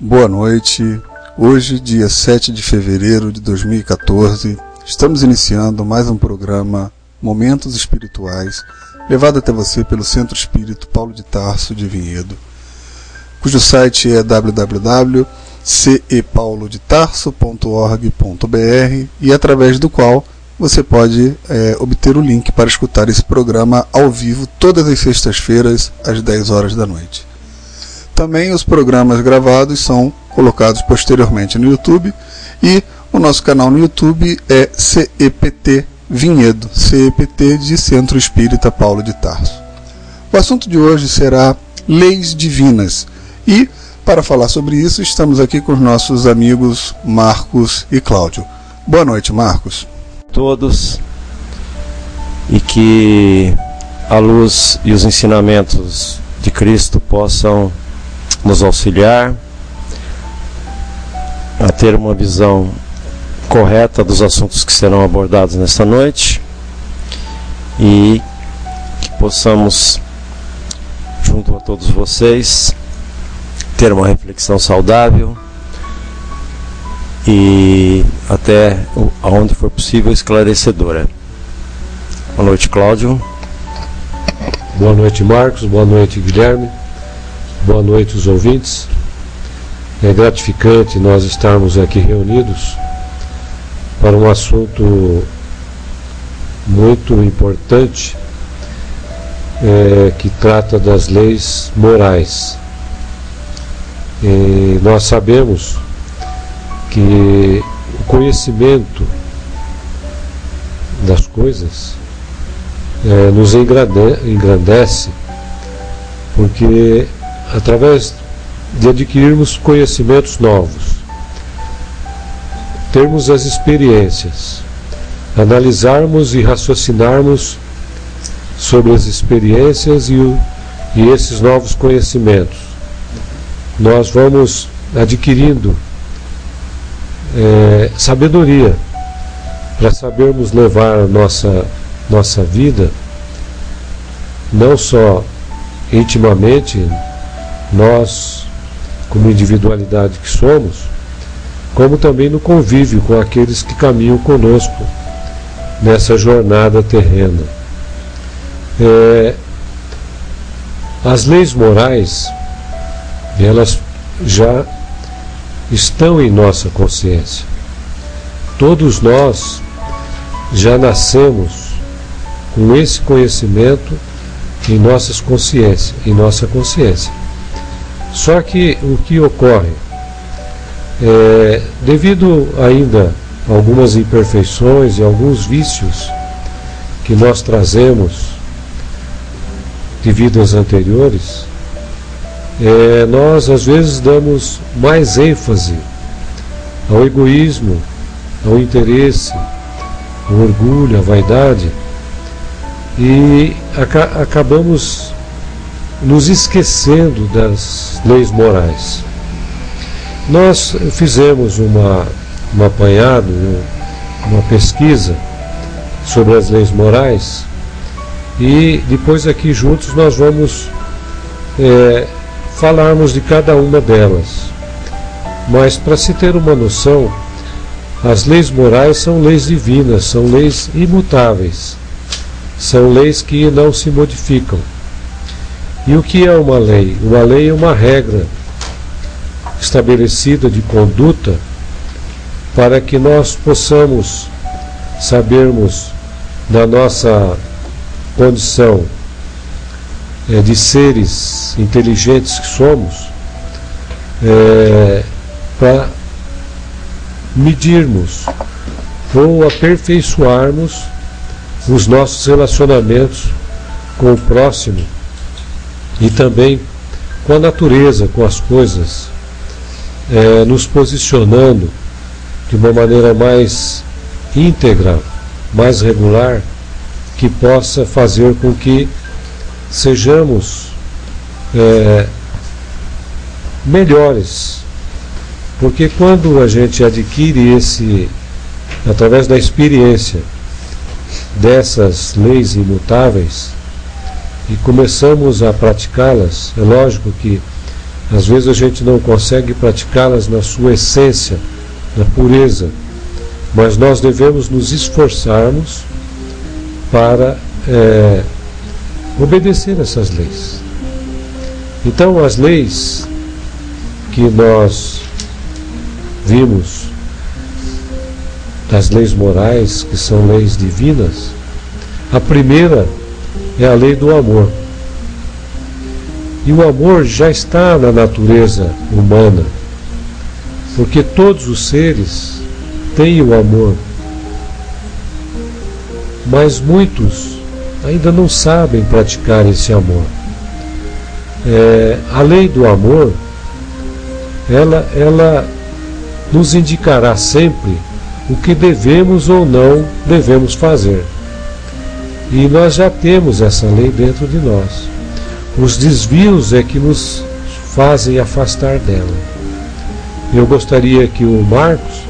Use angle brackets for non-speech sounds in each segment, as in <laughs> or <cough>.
Boa noite. Hoje, dia 7 de fevereiro de 2014, estamos iniciando mais um programa Momentos Espirituais, levado até você pelo Centro Espírito Paulo de Tarso de Vinhedo, cujo site é www.cepaulodetarso.org.br e através do qual você pode é, obter o link para escutar esse programa ao vivo todas as sextas-feiras às 10 horas da noite. Também os programas gravados são colocados posteriormente no YouTube e o nosso canal no YouTube é CEPT Vinhedo, CEPT de Centro Espírita Paulo de Tarso. O assunto de hoje será Leis Divinas e, para falar sobre isso, estamos aqui com os nossos amigos Marcos e Cláudio. Boa noite, Marcos. Todos e que a luz e os ensinamentos de Cristo possam nos auxiliar a ter uma visão correta dos assuntos que serão abordados nesta noite e que possamos, junto a todos vocês, ter uma reflexão saudável e até aonde for possível esclarecedora. Boa noite, Cláudio. Boa noite, Marcos. Boa noite, Guilherme. Boa noite, os ouvintes. É gratificante nós estarmos aqui reunidos para um assunto muito importante é, que trata das leis morais. E nós sabemos que o conhecimento das coisas é, nos engrandece, porque através de adquirirmos conhecimentos novos, termos as experiências, analisarmos e raciocinarmos sobre as experiências e, o, e esses novos conhecimentos. Nós vamos adquirindo é, sabedoria para sabermos levar nossa, nossa vida não só intimamente nós, como individualidade que somos, como também no convívio com aqueles que caminham conosco nessa jornada terrena. É, as leis morais, elas já estão em nossa consciência. Todos nós já nascemos com esse conhecimento em nossas consciências, em nossa consciência. Só que o que ocorre? É, devido ainda a algumas imperfeições e alguns vícios que nós trazemos de vidas anteriores, é, nós às vezes damos mais ênfase ao egoísmo, ao interesse, ao orgulho, à vaidade e aca acabamos nos esquecendo das leis morais. Nós fizemos uma, um apanhado, uma pesquisa sobre as leis morais e depois aqui juntos nós vamos é, falarmos de cada uma delas. Mas para se ter uma noção, as leis morais são leis divinas, são leis imutáveis, são leis que não se modificam. E o que é uma lei? Uma lei é uma regra estabelecida de conduta para que nós possamos sabermos da nossa condição é, de seres inteligentes que somos, é, para medirmos ou aperfeiçoarmos os nossos relacionamentos com o próximo e também com a natureza, com as coisas, é, nos posicionando de uma maneira mais íntegra, mais regular, que possa fazer com que sejamos é, melhores. Porque quando a gente adquire esse, através da experiência dessas leis imutáveis, e começamos a praticá-las, é lógico que Às vezes a gente não consegue praticá-las na sua essência, na pureza, mas nós devemos nos esforçarmos para é, obedecer essas leis. Então, as leis que nós vimos, das leis morais, que são leis divinas, a primeira é a lei do amor. E o amor já está na natureza humana, porque todos os seres têm o amor, mas muitos ainda não sabem praticar esse amor. É, a lei do amor, ela, ela nos indicará sempre o que devemos ou não devemos fazer. E nós já temos essa lei dentro de nós. Os desvios é que nos fazem afastar dela. Eu gostaria que o Marcos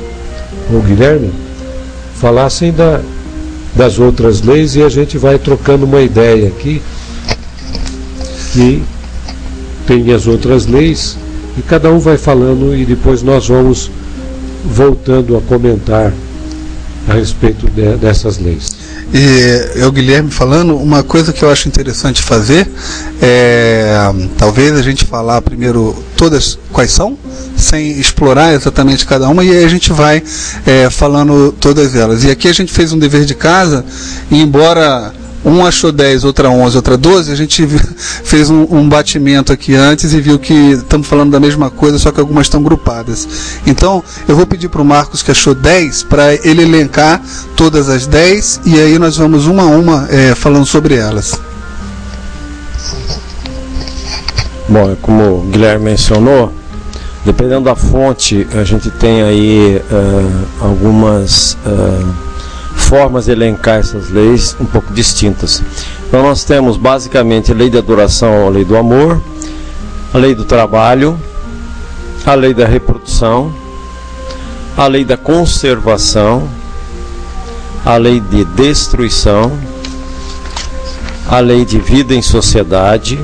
ou o Guilherme falassem da, das outras leis e a gente vai trocando uma ideia aqui que tem as outras leis e cada um vai falando e depois nós vamos voltando a comentar a respeito de, dessas leis. E eu, Guilherme, falando, uma coisa que eu acho interessante fazer é talvez a gente falar primeiro todas quais são, sem explorar exatamente cada uma, e aí a gente vai é, falando todas elas. E aqui a gente fez um dever de casa, e embora um achou 10, outra 11, outra 12. A gente <laughs> fez um, um batimento aqui antes e viu que estamos falando da mesma coisa, só que algumas estão grupadas. Então, eu vou pedir para o Marcos, que achou 10, para ele elencar todas as 10 e aí nós vamos uma a uma é, falando sobre elas. Bom, como o Guilherme mencionou, dependendo da fonte, a gente tem aí uh, algumas. Uh, formas de elencar essas leis um pouco distintas. Então nós temos basicamente a lei da adoração, a lei do amor, a lei do trabalho, a lei da reprodução, a lei da conservação, a lei de destruição, a lei de vida em sociedade,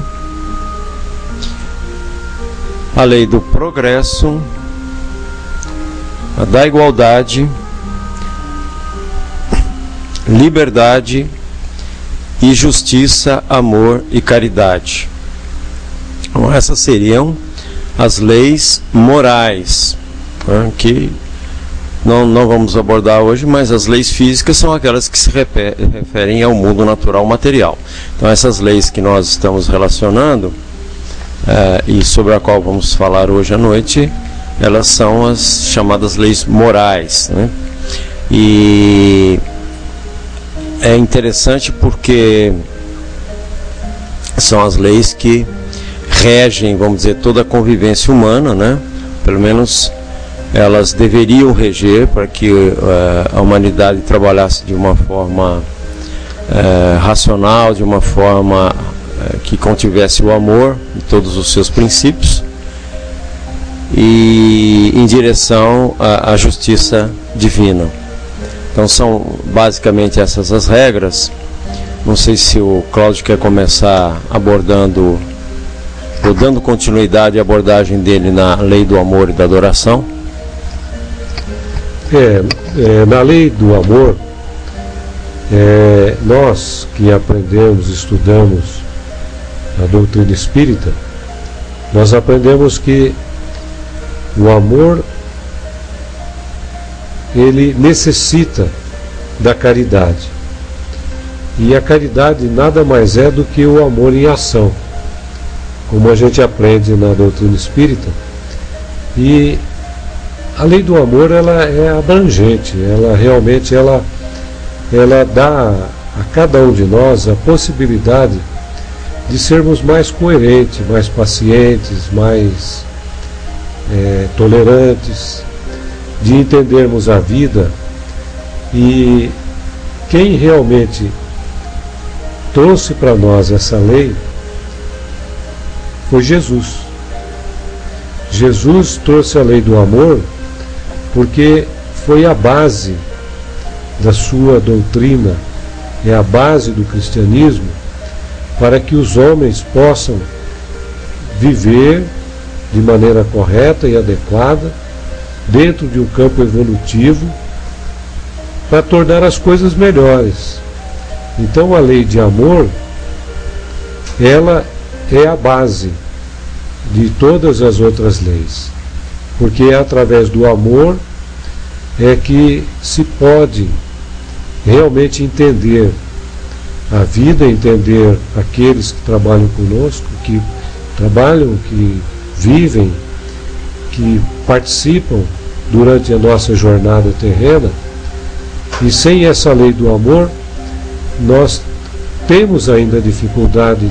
a lei do progresso, a da igualdade, liberdade e justiça, amor e caridade. Então, essas seriam as leis morais, né, que não, não vamos abordar hoje, mas as leis físicas são aquelas que se referem ao mundo natural material. Então, essas leis que nós estamos relacionando é, e sobre a qual vamos falar hoje à noite, elas são as chamadas leis morais. Né? E é interessante porque são as leis que regem, vamos dizer, toda a convivência humana, né? Pelo menos elas deveriam reger para que uh, a humanidade trabalhasse de uma forma uh, racional, de uma forma uh, que contivesse o amor e todos os seus princípios e em direção à, à justiça divina. Então são basicamente essas as regras. Não sei se o Cláudio quer começar abordando ou dando continuidade à abordagem dele na lei do amor e da adoração. É, é na lei do amor, é, nós que aprendemos, estudamos a doutrina espírita, nós aprendemos que o amor ele necessita da caridade. E a caridade nada mais é do que o amor em ação, como a gente aprende na doutrina espírita. E a lei do amor ela é abrangente, ela realmente ela, ela dá a cada um de nós a possibilidade de sermos mais coerentes, mais pacientes, mais é, tolerantes, de entendermos a vida e quem realmente trouxe para nós essa lei foi Jesus. Jesus trouxe a lei do amor porque foi a base da sua doutrina, é a base do cristianismo para que os homens possam viver de maneira correta e adequada, dentro de um campo evolutivo, para tornar as coisas melhores. Então a lei de amor, ela é a base de todas as outras leis, porque é através do amor é que se pode realmente entender a vida, entender aqueles que trabalham conosco, que trabalham, que vivem, que participam durante a nossa jornada terrena. E sem essa lei do amor, nós temos ainda dificuldade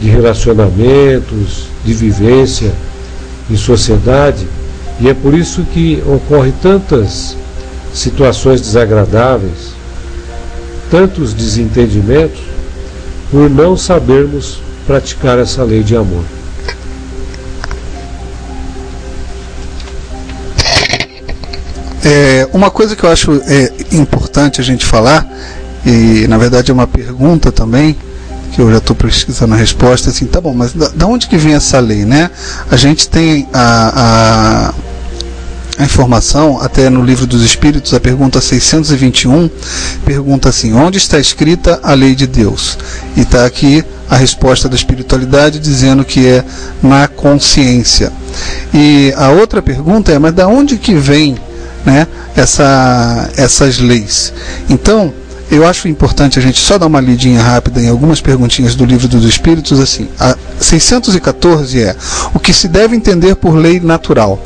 de relacionamentos, de vivência em sociedade, e é por isso que ocorre tantas situações desagradáveis, tantos desentendimentos, por não sabermos praticar essa lei de amor. É, uma coisa que eu acho é, importante a gente falar, e na verdade é uma pergunta também, que eu já estou pesquisando a resposta, assim, tá bom, mas da, da, onde que vem essa lei, né? A gente tem a, a a informação, até no livro dos Espíritos, a pergunta 621, pergunta assim: onde está escrita a lei de Deus? E está aqui a resposta da espiritualidade dizendo que é na consciência. E a outra pergunta é: mas da onde que vem né, essa, essas leis? Então, eu acho importante a gente só dar uma lidinha rápida em algumas perguntinhas do livro dos Espíritos, assim. A 614 é: o que se deve entender por lei natural?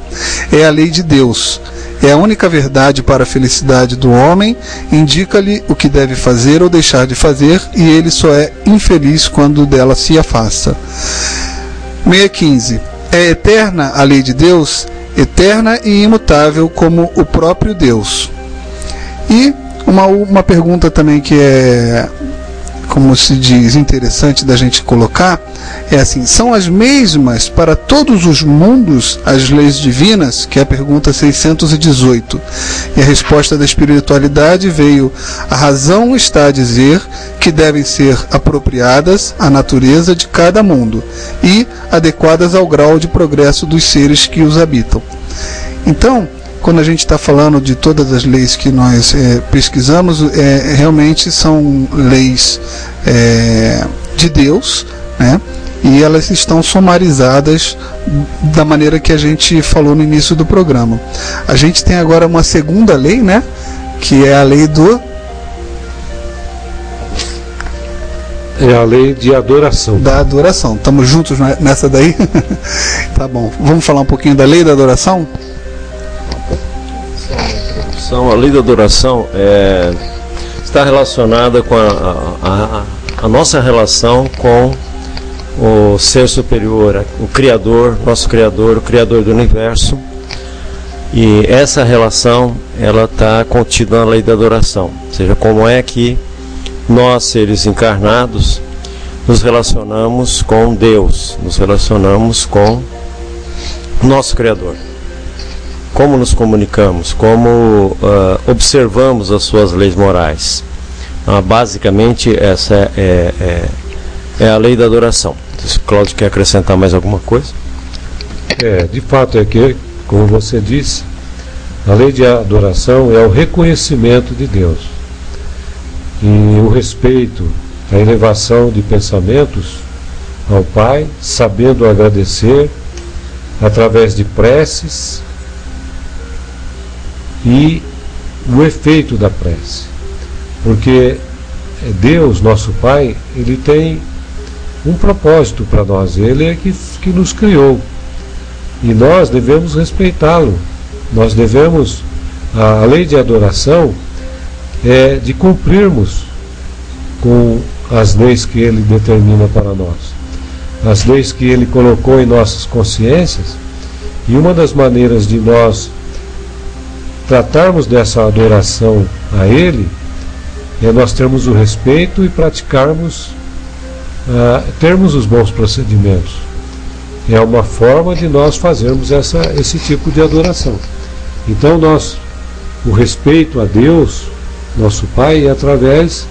É a lei de Deus. É a única verdade para a felicidade do homem, indica-lhe o que deve fazer ou deixar de fazer, e ele só é infeliz quando dela se afasta. 615. É eterna a lei de Deus, eterna e imutável como o próprio Deus. E uma, uma pergunta também que é, como se diz, interessante da gente colocar é assim: são as mesmas para todos os mundos as leis divinas? Que é a pergunta 618. E a resposta da espiritualidade veio: a razão está a dizer que devem ser apropriadas à natureza de cada mundo e adequadas ao grau de progresso dos seres que os habitam. Então, quando a gente está falando de todas as leis que nós é, pesquisamos, é, realmente são leis é, de Deus, né? E elas estão somarizadas da maneira que a gente falou no início do programa. A gente tem agora uma segunda lei, né? Que é a lei do É a lei de adoração. Da adoração. Estamos juntos nessa daí? <laughs> tá bom. Vamos falar um pouquinho da lei da adoração? Adoração, a lei da adoração é, está relacionada com a, a, a, nossa relação com o ser superior, o Criador, nosso Criador, o Criador do Universo. E essa relação, ela está contida na lei da adoração. Ou seja, como é que nós, seres encarnados, nos relacionamos com Deus, nos relacionamos com nosso Criador como nos comunicamos, como uh, observamos as suas leis morais. Uh, basicamente, essa é, é, é, a lei da adoração. Se o Cláudio quer acrescentar mais alguma coisa? É, de fato é que, como você disse, a lei de adoração é o reconhecimento de Deus. E o respeito, a elevação de pensamentos ao Pai, sabendo agradecer através de preces e o efeito da prece. Porque Deus, nosso Pai, ele tem um propósito para nós, ele é que, que nos criou. E nós devemos respeitá-lo. Nós devemos, a, a lei de adoração é de cumprirmos com as leis que ele determina para nós. As leis que ele colocou em nossas consciências. E uma das maneiras de nós tratarmos dessa adoração a Ele é nós termos o respeito e praticarmos, uh, termos os bons procedimentos. É uma forma de nós fazermos essa, esse tipo de adoração. Então, nós, o respeito a Deus, nosso Pai, é através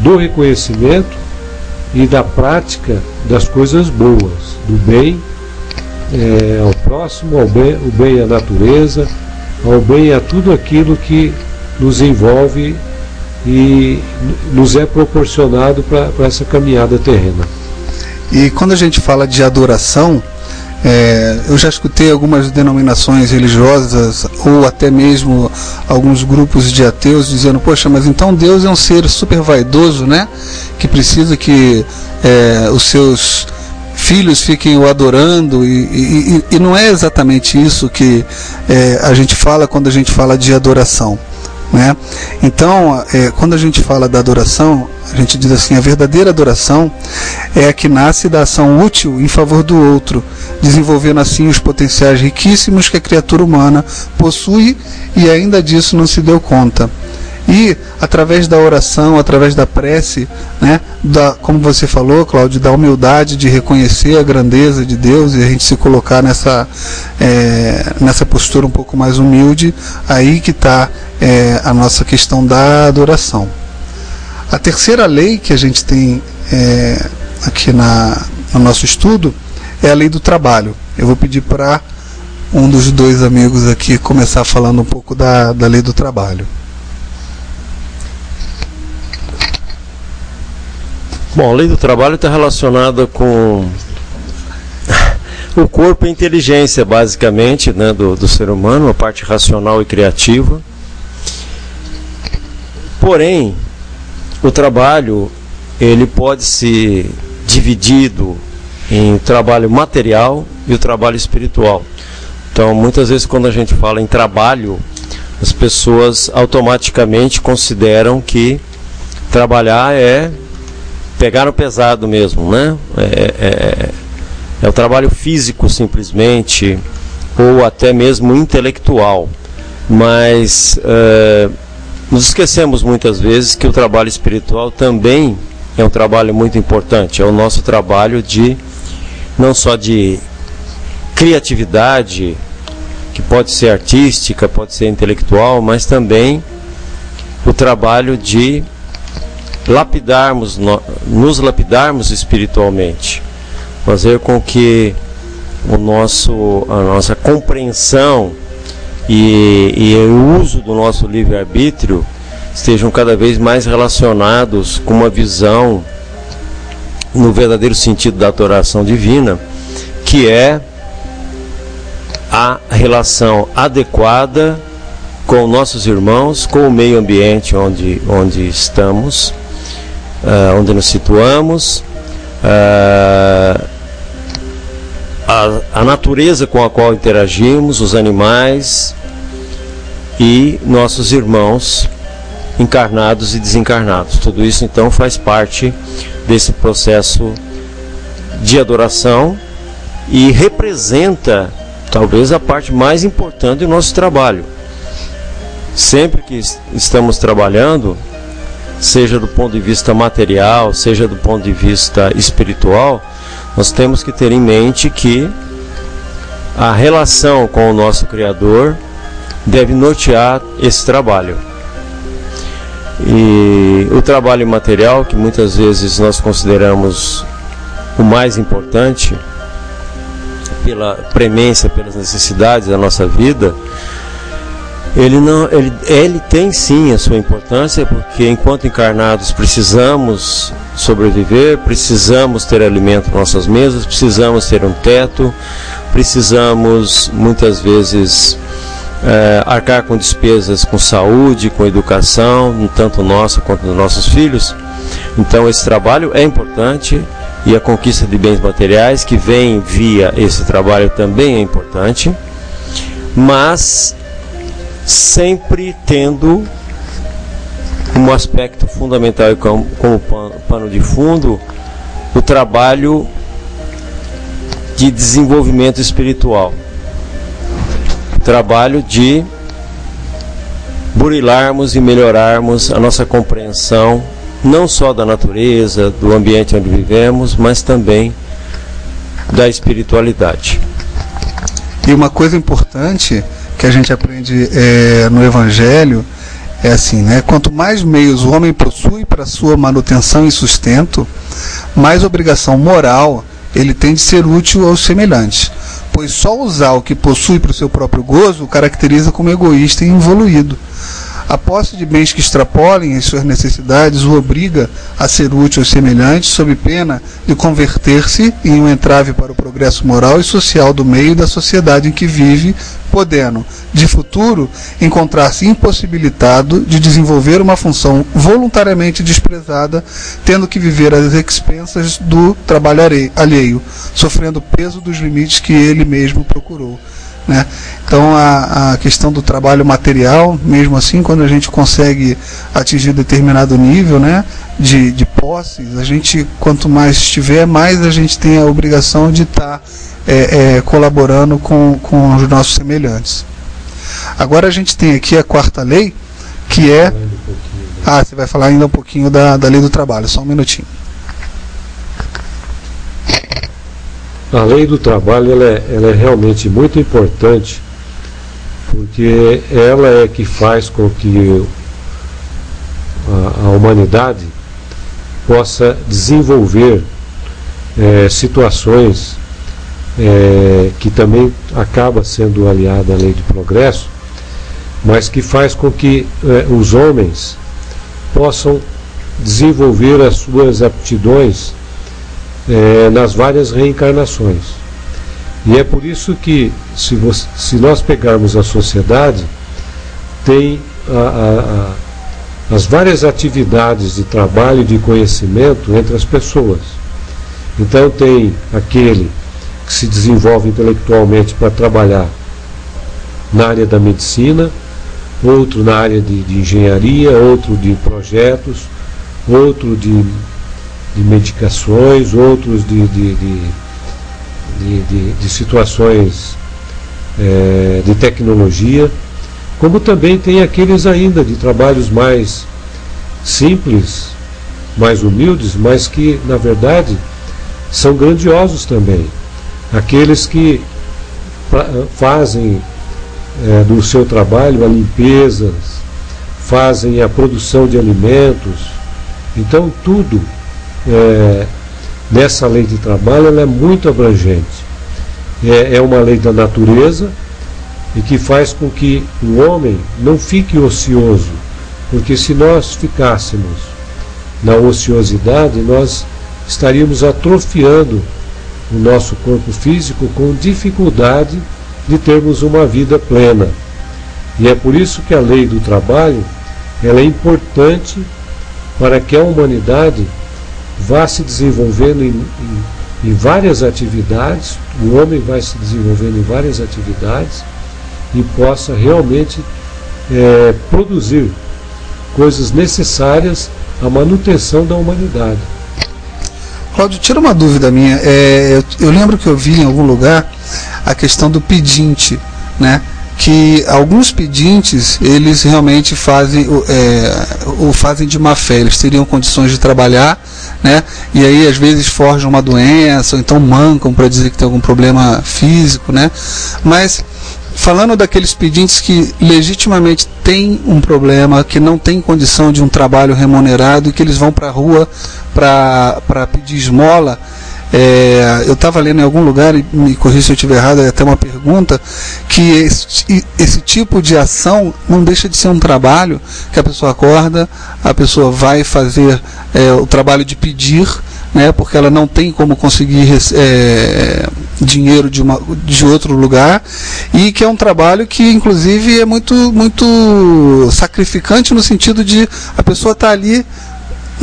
do reconhecimento e da prática das coisas boas, do bem é, ao próximo, ao bem, o bem à natureza, ao bem a tudo aquilo que nos envolve e nos é proporcionado para essa caminhada terrena. E quando a gente fala de adoração, é, eu já escutei algumas denominações religiosas ou até mesmo alguns grupos de ateus dizendo: Poxa, mas então Deus é um ser super vaidoso, né? Que precisa que é, os seus filhos fiquem o adorando, e, e, e, não é exatamente isso que é, a gente fala quando a gente fala de adoração. Né? Então, é, quando a gente fala da adoração, a gente diz assim: a verdadeira adoração é a que nasce da ação útil em favor do outro, desenvolvendo assim os potenciais riquíssimos que a criatura humana possui e ainda disso não se deu conta. E através da oração, através da prece, né, da, como você falou, Cláudio, da humildade de reconhecer a grandeza de Deus e a gente se colocar nessa, é, nessa postura um pouco mais humilde, aí que está é, a nossa questão da adoração. A terceira lei que a gente tem é, aqui na, no nosso estudo é a lei do trabalho. Eu vou pedir para um dos dois amigos aqui começar falando um pouco da, da lei do trabalho. Bom, a lei do trabalho está relacionada com <laughs> o corpo e a inteligência, basicamente, né, do, do ser humano, a parte racional e criativa. Porém, o trabalho ele pode ser dividido em trabalho material e o trabalho espiritual. Então, muitas vezes quando a gente fala em trabalho, as pessoas automaticamente consideram que trabalhar é pegar no pesado mesmo, né? É, é, é, é o trabalho físico simplesmente, ou até mesmo intelectual. Mas é, nos esquecemos muitas vezes que o trabalho espiritual também é um trabalho muito importante. É o nosso trabalho de não só de criatividade, que pode ser artística, pode ser intelectual, mas também o trabalho de lapidarmos, nos lapidarmos espiritualmente, fazer com que o nosso, a nossa compreensão e, e o uso do nosso livre-arbítrio estejam cada vez mais relacionados com uma visão no verdadeiro sentido da adoração divina, que é a relação adequada com nossos irmãos, com o meio ambiente onde, onde estamos uh, onde nos situamos, uh, a, a natureza com a qual interagimos, os animais e nossos irmãos encarnados e desencarnados. Tudo isso então faz parte desse processo de adoração e representa talvez a parte mais importante do nosso trabalho. Sempre que estamos trabalhando, seja do ponto de vista material, seja do ponto de vista espiritual, nós temos que ter em mente que a relação com o nosso Criador deve nortear esse trabalho. E o trabalho material, que muitas vezes nós consideramos o mais importante, pela premência, pelas necessidades da nossa vida, ele não ele, ele tem sim a sua importância porque enquanto encarnados precisamos sobreviver precisamos ter alimento nas nossas mesas precisamos ter um teto precisamos muitas vezes é, arcar com despesas com saúde com educação tanto nossa quanto dos nossos filhos. Então esse trabalho é importante e a conquista de bens materiais que vem via esse trabalho também é importante. Mas sempre tendo um aspecto fundamental como, como pano de fundo o trabalho de desenvolvimento espiritual, o trabalho de burilarmos e melhorarmos a nossa compreensão não só da natureza, do ambiente onde vivemos, mas também da espiritualidade. E uma coisa importante que a gente aprende é, no Evangelho é assim, né? Quanto mais meios o homem possui para sua manutenção e sustento, mais obrigação moral ele tem de ser útil aos semelhantes. pois só usar o que possui para o seu próprio gozo o caracteriza como egoísta e involuído. A posse de bens que extrapolem as suas necessidades o obriga a ser útil aos semelhantes, sob pena de converter-se em um entrave para o progresso moral e social do meio da sociedade em que vive, podendo, de futuro, encontrar-se impossibilitado de desenvolver uma função voluntariamente desprezada, tendo que viver às expensas do trabalho alheio, sofrendo o peso dos limites que ele mesmo procurou. Né? Então a, a questão do trabalho material, mesmo assim, quando a gente consegue atingir determinado nível né, de, de posses, a gente quanto mais tiver, mais a gente tem a obrigação de estar tá, é, é, colaborando com, com os nossos semelhantes. Agora a gente tem aqui a quarta lei, que é. Ah, você vai falar ainda um pouquinho da, da lei do trabalho, só um minutinho. A lei do trabalho ela é, ela é realmente muito importante porque ela é que faz com que a, a humanidade possa desenvolver é, situações é, que também acaba sendo aliada à lei de progresso, mas que faz com que é, os homens possam desenvolver as suas aptidões é, nas várias reencarnações. E é por isso que, se, você, se nós pegarmos a sociedade, tem a, a, a, as várias atividades de trabalho e de conhecimento entre as pessoas. Então, tem aquele que se desenvolve intelectualmente para trabalhar na área da medicina, outro na área de, de engenharia, outro de projetos, outro de de medicações, outros de, de, de, de situações é, de tecnologia, como também tem aqueles ainda de trabalhos mais simples, mais humildes, mas que, na verdade, são grandiosos também. Aqueles que fazem é, do seu trabalho a limpeza, fazem a produção de alimentos. Então, tudo é, nessa lei de trabalho ela é muito abrangente. É, é uma lei da natureza e que faz com que o homem não fique ocioso, porque se nós ficássemos na ociosidade, nós estaríamos atrofiando o nosso corpo físico com dificuldade de termos uma vida plena. E é por isso que a lei do trabalho ela é importante para que a humanidade vá se desenvolvendo em, em, em várias atividades, o homem vai se desenvolvendo em várias atividades e possa realmente é, produzir coisas necessárias à manutenção da humanidade. Cláudio, tira uma dúvida minha. É, eu, eu, lembro que eu vi em algum lugar a questão do pedinte, né? Que alguns pedintes eles realmente fazem é, o fazem de má fé. Eles teriam condições de trabalhar, né? E aí às vezes forjam uma doença, ou então mancam para dizer que tem algum problema físico, né? Mas falando daqueles pedintes que legitimamente têm um problema, que não têm condição de um trabalho remunerado e que eles vão para a rua para pedir esmola, é, eu estava lendo em algum lugar, e me corrija se eu estiver errado, é até uma pergunta, que esse, esse, tipo de ação não deixa de ser um trabalho que a pessoa acorda, a pessoa vai fazer é, o trabalho de pedir, né, porque ela não tem como conseguir é, dinheiro de, uma, de outro lugar, e que é um trabalho que, inclusive, é muito, muito sacrificante no sentido de a pessoa estar tá ali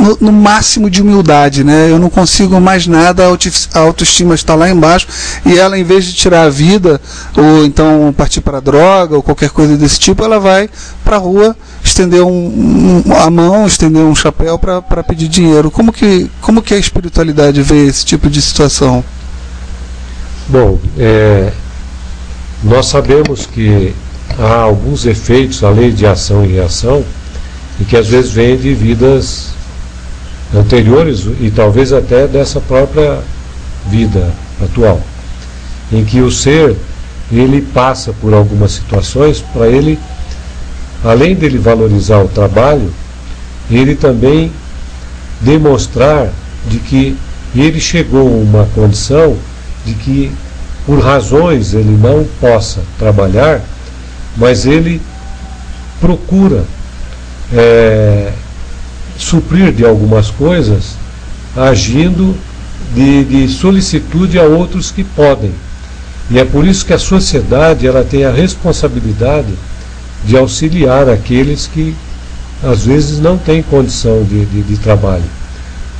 no, no, máximo de humildade, né? Eu não consigo mais nada, a autoestima está lá embaixo e ela, em vez de tirar a vida ou então partir para droga ou qualquer coisa desse tipo, ela vai para a rua estender um, um, a mão, estender um chapéu para pedir dinheiro. Como que, como que a espiritualidade vê esse tipo de situação? Bom, é, nós sabemos que há alguns efeitos, a lei de ação e reação, e que às vezes vêm de vidas anteriores e talvez até dessa própria vida atual, em que o ser ele passa por algumas situações para ele, além dele valorizar o trabalho, ele também demonstrar de que ele chegou a uma condição de que por razões ele não possa trabalhar, mas ele procura é, suprir de algumas coisas agindo de, de solicitude a outros que podem. E é por isso que a sociedade ela tem a responsabilidade de auxiliar aqueles que às vezes não têm condição de, de, de trabalho.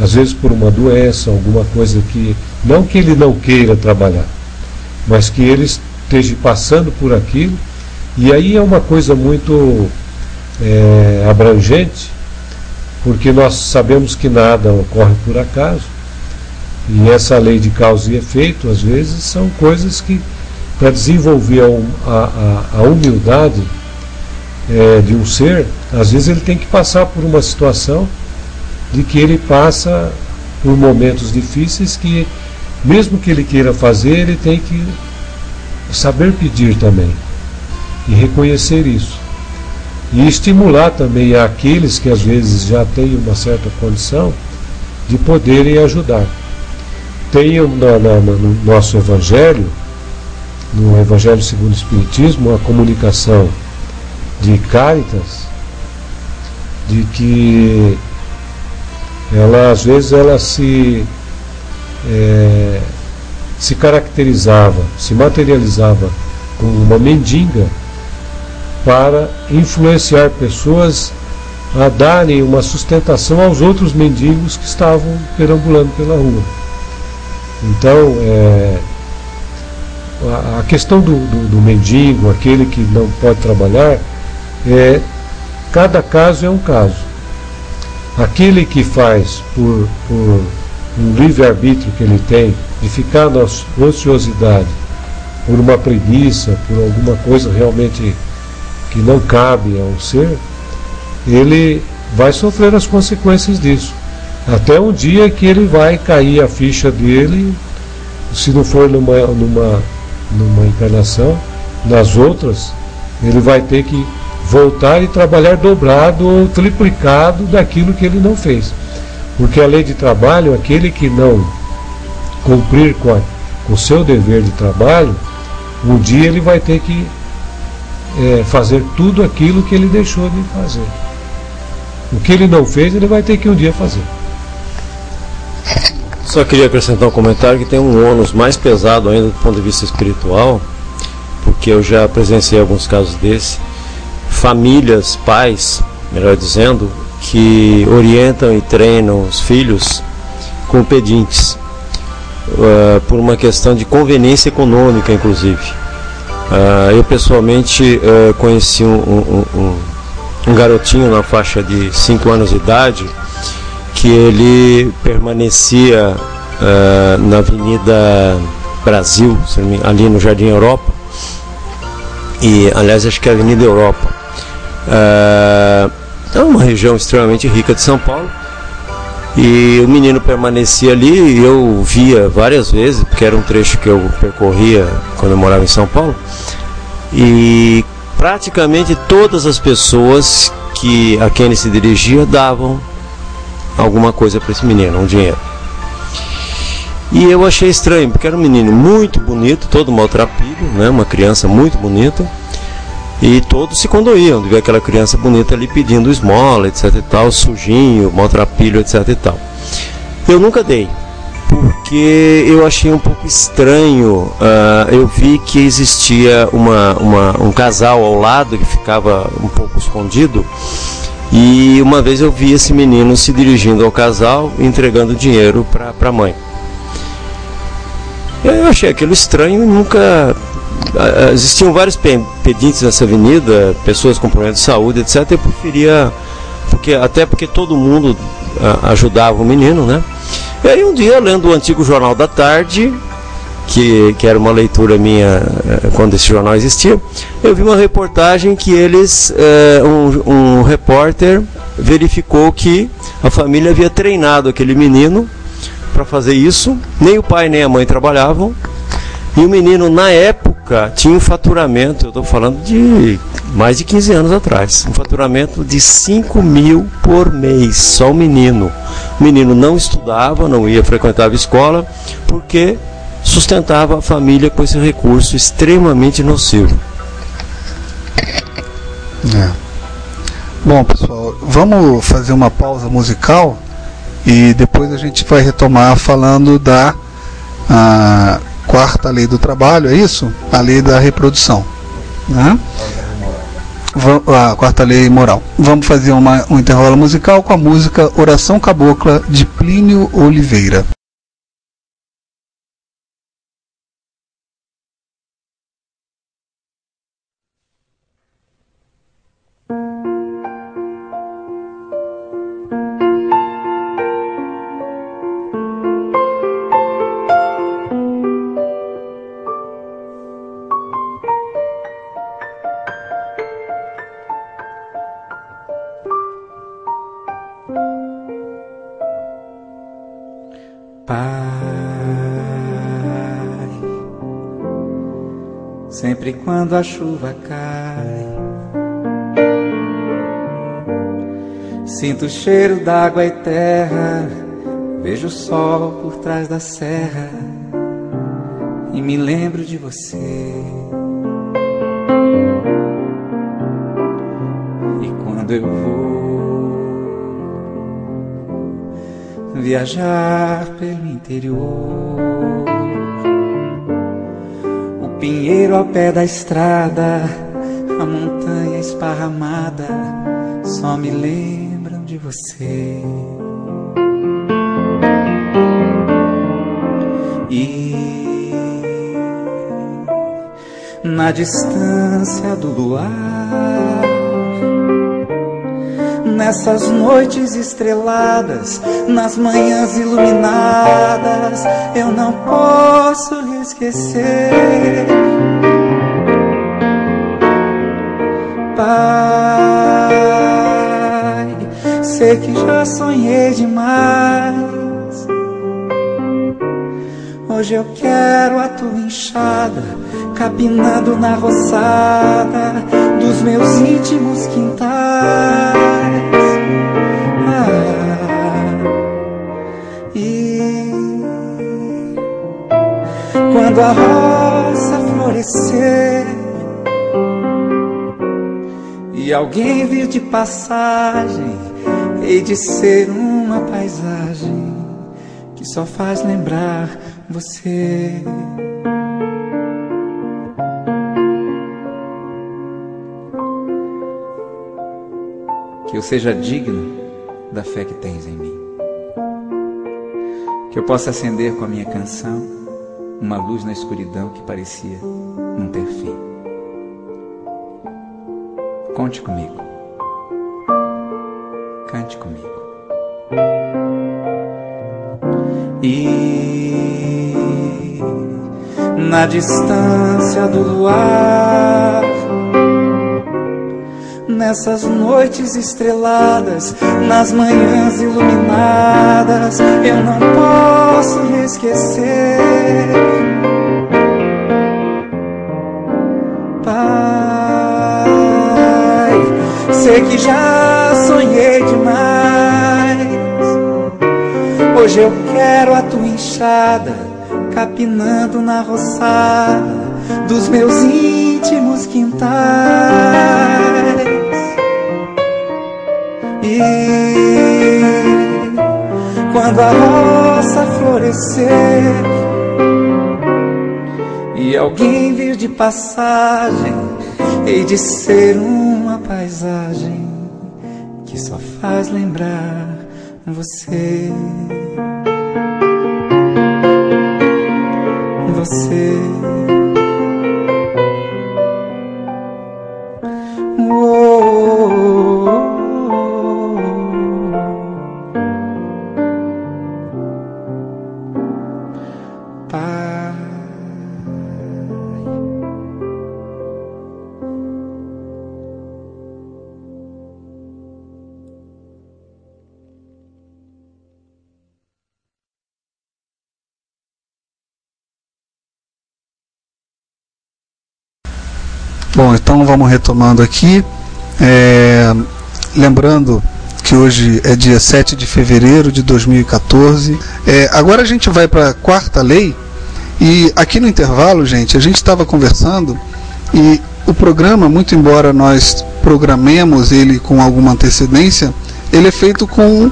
Às vezes por uma doença, alguma coisa que. Não que ele não queira trabalhar, mas que ele esteja passando por aquilo. E aí é uma coisa muito é, abrangente, porque nós sabemos que nada ocorre por acaso. E essa lei de causa e efeito, às vezes, são coisas que, para desenvolver a, a, a humildade é, de um ser, às vezes ele tem que passar por uma situação de que ele passa por momentos difíceis que, mesmo que ele queira fazer, ele tem que saber pedir também e reconhecer isso. E estimular também aqueles que às vezes já têm uma certa condição de poderem ajudar. Tem na, na, no nosso Evangelho, no Evangelho segundo o Espiritismo, a comunicação de Caritas, de que ela às vezes ela se é, se caracterizava, se materializava como uma mendiga para influenciar pessoas a darem uma sustentação aos outros mendigos que estavam perambulando pela rua. Então, é, a, questão do, do, do mendigo, aquele que não pode trabalhar, é, cada caso é um caso. Aquele que faz por, por um livre-arbítrio que ele tem, de ficar na ociosidade, por uma preguiça, por alguma coisa realmente que não cabe ao ser, ele vai sofrer as consequências disso. Até um dia que ele vai cair a ficha dele, se não for numa, numa, numa encarnação, nas outras, ele vai ter que voltar e trabalhar dobrado ou triplicado daquilo que ele não fez. Porque a lei de trabalho, aquele que não cumprir com, a, com o seu dever de trabalho, um dia ele vai ter que é, fazer tudo aquilo que ele deixou de fazer. O que ele não fez, ele vai ter que um dia fazer. Só queria acrescentar um comentário que tem um ônus mais pesado ainda do ponto de vista espiritual, porque eu já presenciei alguns casos desse famílias, pais, melhor dizendo, que orientam e treinam os filhos com pedintes, uh, por uma questão de conveniência econômica, inclusive. Uh, eu pessoalmente uh, conheci um, um, um, um, garotinho na faixa de 5 anos de idade que ele permanecia na Avenida Brasil, ali no Jardim Europa, e aliás acho que é a Avenida Europa é, é uma região extremamente rica de São Paulo. E o menino permanecia ali e eu via várias vezes, porque era um trecho que eu percorria quando eu morava em São Paulo. E praticamente todas as pessoas que a quem ele se dirigia davam alguma coisa para esse menino, um dinheiro. E eu achei estranho, porque era um menino muito bonito, todo maltrapilho, né? uma criança muito bonita. E todos se condoíam de ver aquela criança bonita ali pedindo esmola, etc e tal, sujinho, maltrapilho, etc e tal. Eu nunca dei, porque eu achei um pouco estranho. Uh, eu vi que existia uma, uma, um casal ao lado que ficava um pouco escondido. E uma vez eu vi esse menino se dirigindo ao casal entregando dinheiro para a mãe. Eu achei aquilo estranho e nunca existiam vários pedintes nessa avenida, pessoas com problemas de saúde, etc. Eu preferia, porque, até porque todo mundo ajudava o menino, né? E aí um dia, lendo o antigo Jornal da Tarde, que, que era uma leitura minha eh, quando esse jornal existia, eu vi uma reportagem que eles, eh, um, um repórter verificou que a família havia treinado aquele menino para fazer isso, nem o pai nem a mãe trabalhavam, e o menino, na época, tinha um faturamento, eu estou falando de mais de 15 anos atrás, um faturamento de 5 mil por mês, só o menino. O menino não estudava, não ia frequentar a escola, porque sustentava a família com esse recurso extremamente nocivo. É. Bom, pessoal, vamos fazer uma pausa musical e depois a gente vai retomar falando da quarta lei do trabalho, é isso? A lei da reprodução. Né? A quarta lei moral. Vamos fazer uma, um intervalo musical com a música Oração Cabocla de Plínio Oliveira. Quando a chuva cai. Sinto o cheiro d'água e terra, vejo o sol por trás da serra e me lembro de você. E quando eu vou viajar pelo interior pinheiro ao pé da estrada, a montanha esparramada, só me lembram de você. E na distância do luar, nessas noites estreladas, nas manhãs iluminadas, eu não posso esquecer. Pai, sei que já sonhei demais. Hoje eu quero a tua enxada, capinando na roçada dos meus íntimos quintais. Quando a roça florescer e alguém vir de passagem, hei de ser uma paisagem que só faz lembrar você. Que eu seja digno da fé que tens em mim. Que eu possa acender com a minha canção uma luz na escuridão que parecia não ter fim. Conte comigo. Cante comigo. E na distância do luar, nessas noites estreladas, nas manhãs iluminadas, eu não posso me esquecer sei que já sonhei demais. Hoje eu quero a tua enxada, capinando na roçada dos meus íntimos quintais. Quando a roça florescer e alguém vir de passagem, hei de ser um paisagem que só faz lembrar. Você. Bom, então vamos retomando aqui. É, lembrando que hoje é dia 7 de fevereiro de 2014. É, agora a gente vai para a quarta lei E aqui no intervalo, gente, a gente estava conversando e o programa, muito embora nós programemos ele com alguma antecedência, ele é feito com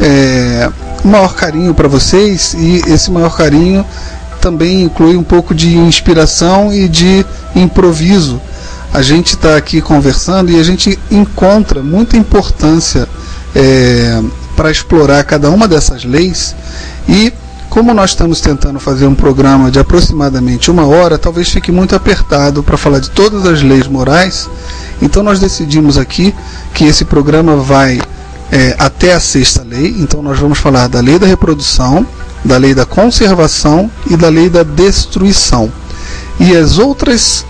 é, maior carinho para vocês e esse maior carinho também inclui um pouco de inspiração e de improviso. A gente está aqui conversando e a gente encontra muita importância é, para explorar cada uma dessas leis e como nós estamos tentando fazer um programa de aproximadamente uma hora, talvez fique muito apertado para falar de todas as leis morais. Então nós decidimos aqui que esse programa vai é, até a sexta lei. Então nós vamos falar da lei da reprodução, da lei da conservação e da lei da destruição. E as outras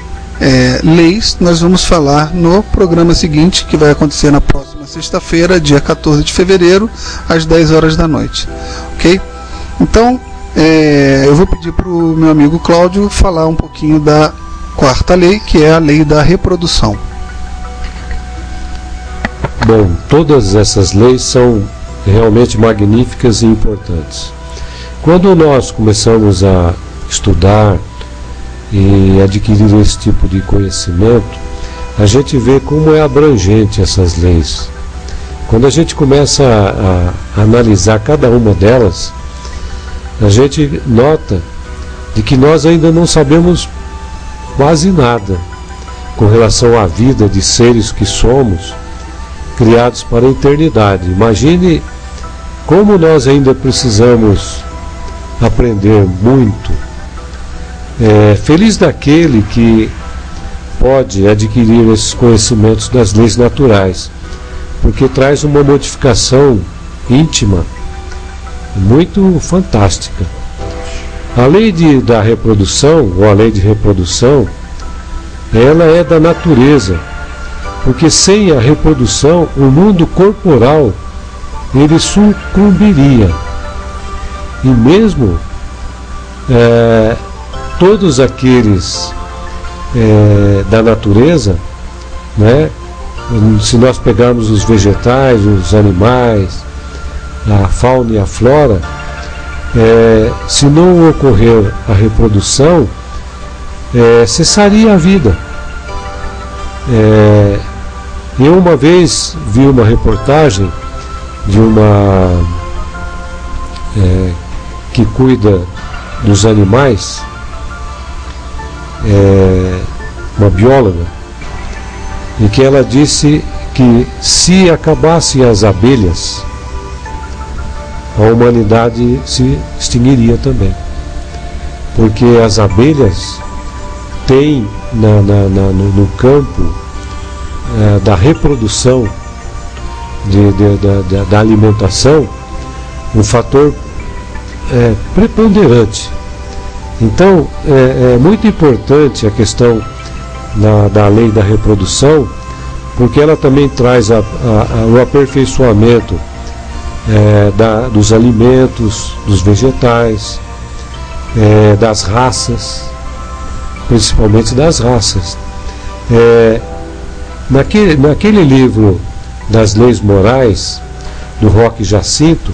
é, leis nós vamos falar no programa seguinte, que vai acontecer na próxima sexta-feira, dia 14 de fevereiro, às 10 horas da noite. Ok? Então, é, eu vou pedir para o meu amigo Cláudio falar um pouquinho da quarta lei, que é a lei da reprodução. Bom, todas essas leis são realmente magníficas e importantes. Quando nós começamos a estudar e adquirir esse tipo de conhecimento, a gente vê como é abrangente essas leis. Quando a gente começa a, a analisar cada uma delas, a gente nota de que nós ainda não sabemos quase nada com relação à vida de seres que somos, criados para a eternidade. Imagine como nós ainda precisamos aprender muito. É, feliz daquele que pode adquirir esses conhecimentos das leis naturais, porque traz uma modificação íntima muito fantástica. A lei de, da reprodução, ou a lei de reprodução, ela é da natureza, porque sem a reprodução o mundo corporal ele sucumbiria. E mesmo é, todos aqueles é, da natureza, né, se nós pegarmos os vegetais, os animais, a fauna e a flora, é, se não ocorrer a reprodução, é, cessaria a vida. É, eu uma vez vi uma reportagem de uma é, que cuida dos animais, é, uma bióloga, em que ela disse que se acabassem as abelhas, a humanidade se extinguiria também. Porque as abelhas têm na, na, na, no, no, campo é, da reprodução, de, de, de, da alimentação, um fator é, preponderante. Então, é, é, muito importante a questão da, da lei da reprodução, porque ela também traz a, a, a, o aperfeiçoamento é, da, dos alimentos, dos vegetais, é, das raças, principalmente das raças. É, naquele, naquele livro das leis morais, do Roque Jacinto,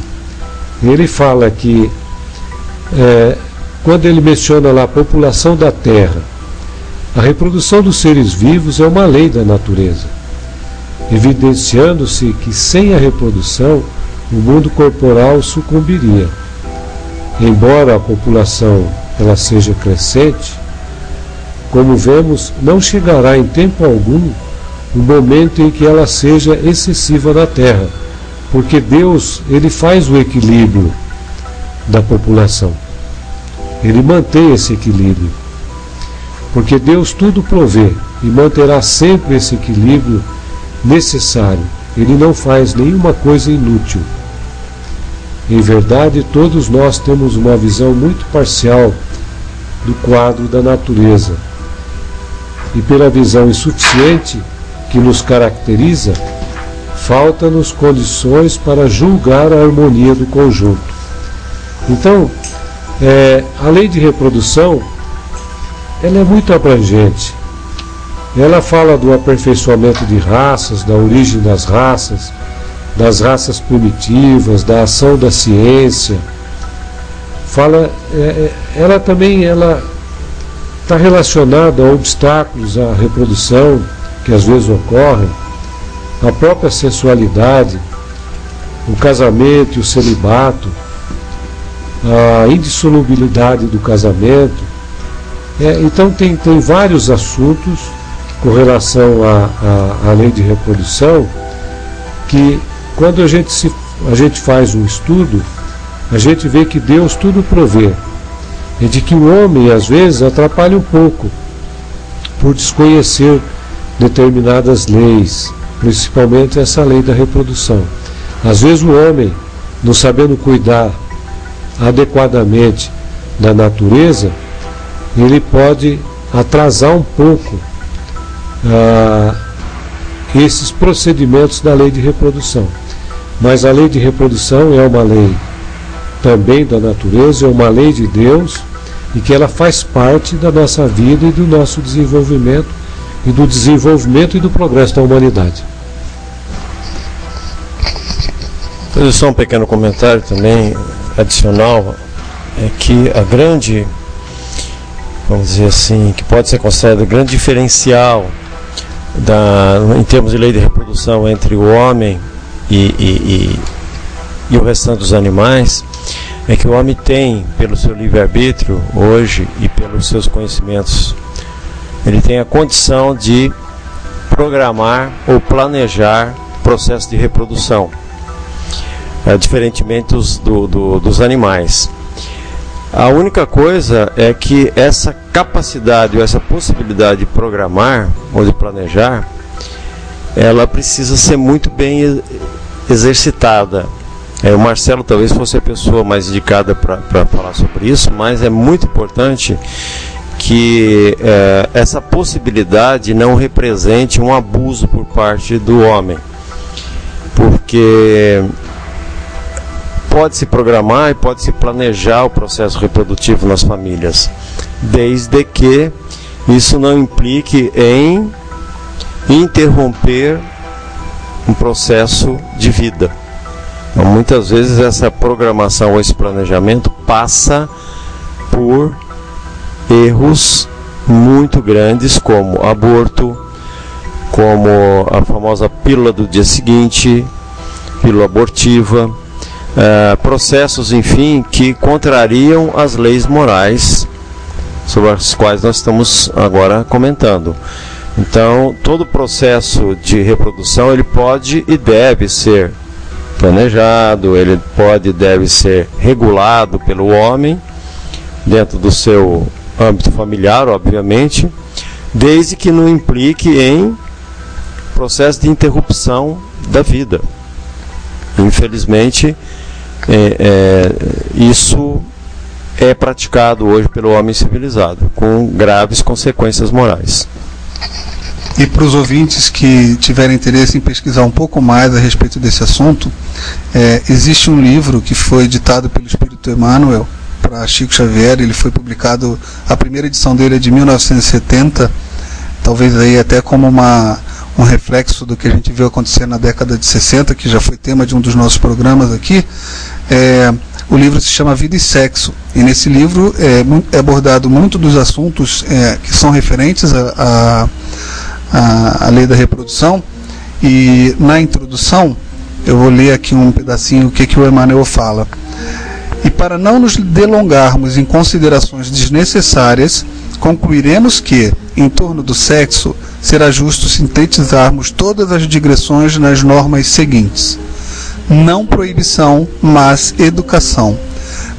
ele fala que é, quando ele menciona lá a população da Terra, a reprodução dos seres vivos é uma lei da natureza, evidenciando-se que sem a reprodução o mundo corporal sucumbiria. Embora a população ela seja crescente, como vemos, não chegará em tempo algum o momento em que ela seja excessiva na terra, porque Deus ele faz o equilíbrio da população. Ele mantém esse equilíbrio. Porque Deus tudo provê e manterá sempre esse equilíbrio necessário. Ele não faz nenhuma coisa inútil. Em verdade, todos nós temos uma visão muito parcial do quadro da natureza. E pela visão insuficiente que nos caracteriza, falta-nos condições para julgar a harmonia do conjunto. Então, é, a lei de reprodução ela é muito abrangente. Ela fala do aperfeiçoamento de raças, da origem das raças, das raças primitivas, da ação da ciência. fala, é, é ela também ela está relacionada a obstáculos à reprodução que às vezes ocorrem, a própria sensualidade, o casamento e o celibato, a indissolubilidade do casamento. É, então tem, tem vários assuntos com relação à lei de reprodução que quando a gente, se, a gente faz um estudo, a gente vê que Deus tudo provê. E de que o homem, às vezes, atrapalha um pouco por desconhecer determinadas leis, principalmente essa lei da reprodução. Às vezes o homem, não sabendo cuidar adequadamente da natureza, ele pode atrasar um pouco ah, esses procedimentos da lei de reprodução. Mas a lei de reprodução é uma lei também da natureza, é uma lei de Deus e que ela faz parte da nossa vida e do nosso desenvolvimento e do desenvolvimento e do progresso da humanidade. Fazer só um pequeno comentário também adicional é que a grande, vamos dizer assim, que pode ser considerado grande diferencial da, em termos de lei de reprodução entre o homem e, e, e, e o restante dos animais é que o homem tem, pelo seu livre-arbítrio hoje e pelos seus conhecimentos, ele tem a condição de programar ou planejar o processo de reprodução é, diferentemente dos, do, do, dos animais. A única coisa é que essa capacidade ou essa possibilidade de programar ou de planejar, ela precisa ser muito bem exercitada. É, o Marcelo talvez fosse a pessoa mais indicada para falar sobre isso, mas é muito importante que é, essa possibilidade não represente um abuso por parte do homem. Porque pode se programar e pode se planejar o processo reprodutivo nas famílias, desde que isso não implique em interromper um processo de vida. Então, muitas vezes essa programação ou esse planejamento passa por erros muito grandes como aborto, como a famosa pílula do dia seguinte, pílula abortiva, é, processos, enfim, que contrariam as leis morais sobre as quais nós estamos agora comentando. Então, todo processo de reprodução ele pode e deve ser planejado, ele pode e deve ser regulado pelo homem dentro do seu âmbito familiar, obviamente, desde que não implique em processo de interrupção da vida. Infelizmente, é, é, isso é praticado hoje pelo homem civilizado, com graves consequências morais. E para os ouvintes que tiverem interesse em pesquisar um pouco mais a respeito desse assunto, é, existe um livro que foi editado pelo Espírito Emmanuel para Chico Xavier, ele foi publicado, a primeira edição dele é de 1970, talvez aí até como uma um reflexo do que a gente viu acontecer na década de 60, que já foi tema de um dos nossos programas aqui. É, o livro se chama Vida e Sexo, e nesse livro é, é abordado muito dos assuntos é, que são referentes à a, a, a, lei da reprodução. E na introdução, eu vou ler aqui um pedacinho o que, que o Emmanuel fala. E para não nos delongarmos em considerações desnecessárias, concluiremos que, em torno do sexo, será justo sintetizarmos todas as digressões nas normas seguintes: não proibição, mas educação.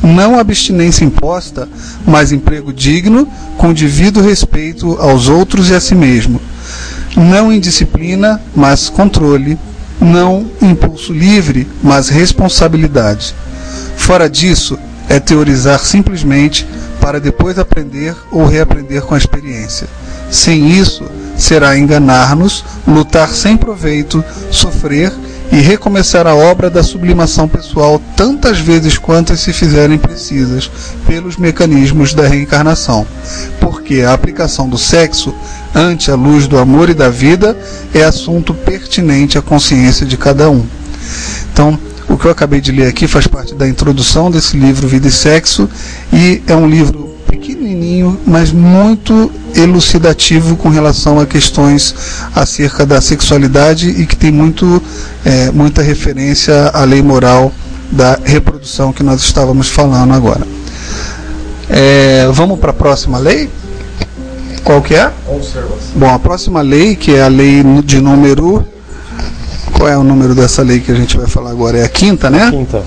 Não abstinência imposta, mas emprego digno, com devido respeito aos outros e a si mesmo. Não indisciplina, mas controle. Não impulso livre, mas responsabilidade. Fora disso, é teorizar simplesmente para depois aprender ou reaprender com a experiência. Sem isso, será enganar-nos, lutar sem proveito, sofrer e recomeçar a obra da sublimação pessoal tantas vezes quantas se fizerem precisas pelos mecanismos da reencarnação. Porque a aplicação do sexo ante a luz do amor e da vida é assunto pertinente à consciência de cada um. Então, O que eu acabei de ler aqui faz parte da introdução desse livro Vida e Sexo e é um livro pequenininho, mas muito elucidativo com relação a questões acerca da sexualidade e que tem muito, é, muita referência à lei moral da reprodução que nós estávamos falando agora. É, vamos para a próxima lei? Qual que é? Bom, a próxima lei, que é a lei de número. Qual é o número dessa lei que a gente vai falar agora? É a quinta, né? Quinta.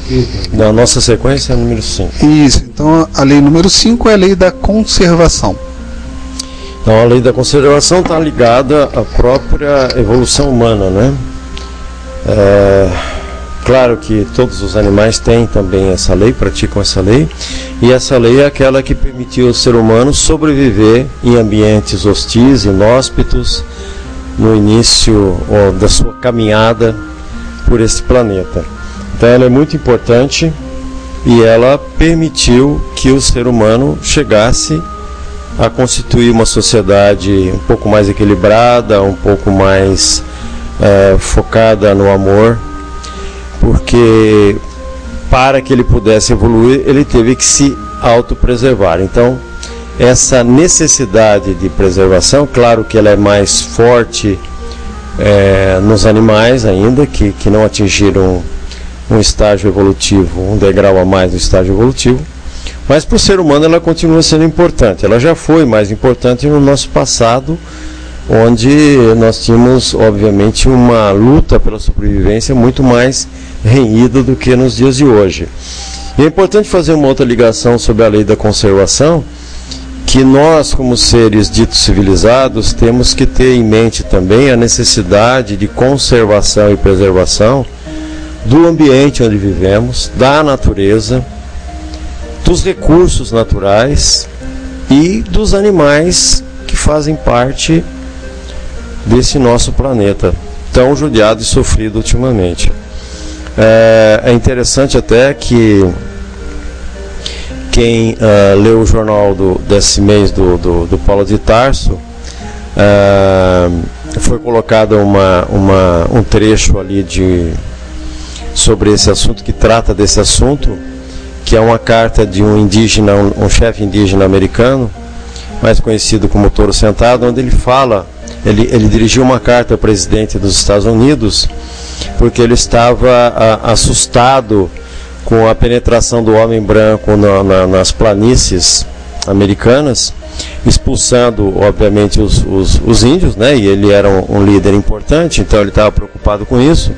Da nossa sequência é a número 5. Isso, então a lei número 5 é a lei da conservação. Então a lei da conservação está ligada à própria evolução humana, né? É, claro que todos os animais têm também essa lei, praticam essa lei, e essa lei é aquela que permitiu ao ser humano sobreviver em ambientes hostis, inóspitos, no início ó, da sua caminhada por este planeta. Então ela é muito importante e ela permitiu que o ser humano chegasse a constituir uma sociedade um pouco mais equilibrada, um pouco mais é, focada no amor, porque para que ele pudesse evoluir, ele teve que se autopreservar. Então, essa necessidade de preservação, claro que ela é mais forte é, nos animais ainda, que, que não atingiram um estágio evolutivo, um degrau a mais no estágio evolutivo, mas para o ser humano ela continua sendo importante. Ela já foi mais importante no nosso passado, onde nós tínhamos, obviamente, uma luta pela sobrevivência muito mais renhida do que nos dias de hoje. E é importante fazer uma outra ligação sobre a lei da conservação, que nós, como seres ditos civilizados, temos que ter em mente também a necessidade de conservação e preservação do ambiente onde vivemos, da natureza dos recursos naturais e dos animais que fazem parte desse nosso planeta tão judiado e sofrido ultimamente. É, é interessante até que quem uh, leu o jornal do, desse mês do, do, do Paulo de Tarso uh, foi colocado uma, uma, um trecho ali de sobre esse assunto que trata desse assunto que é uma carta de um indígena, um, um chefe indígena americano, mais conhecido como Toro Sentado, onde ele fala, ele, ele dirigiu uma carta ao presidente dos Estados Unidos, porque ele estava a, assustado com a penetração do homem branco na, na, nas planícies americanas, expulsando, obviamente, os, os, os, índios, né? e ele era um, um líder importante, então ele estava preocupado com isso.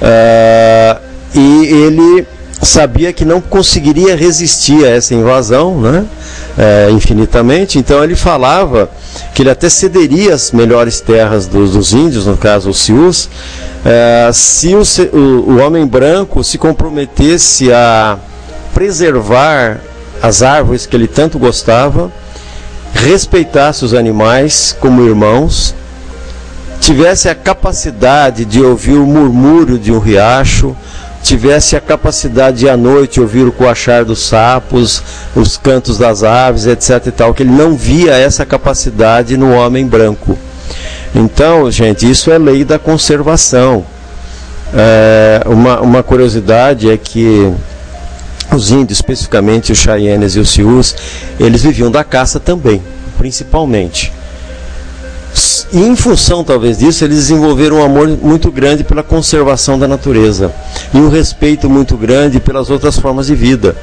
Uh, e ele sabia que não conseguiria resistir a essa invasão, né? É, infinitamente. Então ele falava que ele até cederia as melhores terras dos, dos índios, no caso os Sius, é, se o, o, o homem branco se comprometesse a preservar as árvores que ele tanto gostava, respeitasse os animais como irmãos, tivesse a capacidade de ouvir o murmúrio de um riacho, tivesse a capacidade de à noite ouvir o coachar dos sapos, os cantos das aves, etc. e tal, que ele não via essa capacidade no homem branco. Então, gente, isso é lei da conservação. É, uma, uma curiosidade é que os índios, especificamente os Cheyennes e os Sius, eles viviam da caça também, principalmente. E em função talvez disso, eles desenvolveram um amor muito grande pela conservação da natureza e um respeito muito grande pelas outras formas de vida.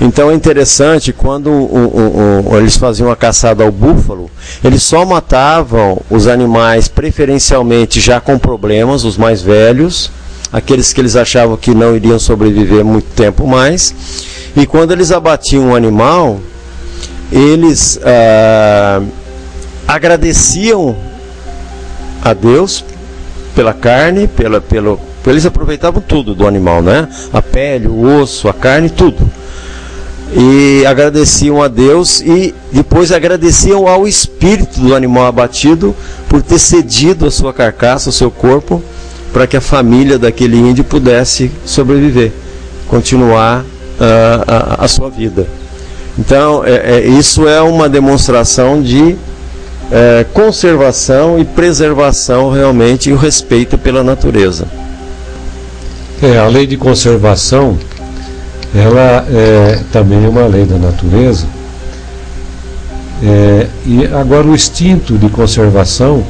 Então é interessante quando um, um, eles faziam a caçada ao búfalo, eles só matavam os animais preferencialmente já com problemas, os mais velhos, aqueles que eles achavam que não iriam sobreviver muito tempo mais. E quando eles abatiam um animal, eles ah, agradeciam a Deus pela carne, pela, pelo, eles aproveitavam tudo do animal, né? A pele, o osso, a carne, tudo. E agradeciam a Deus e depois agradeciam ao espírito do animal abatido por ter cedido a sua carcaça, o seu corpo, para que a família daquele índio pudesse sobreviver, continuar uh, a, a, sua vida. Então, é, é, isso é uma demonstração de é, conservação e preservação realmente e o respeito pela natureza. É, a lei de conservação, ela é também uma lei da natureza. É, e agora o instinto de conservação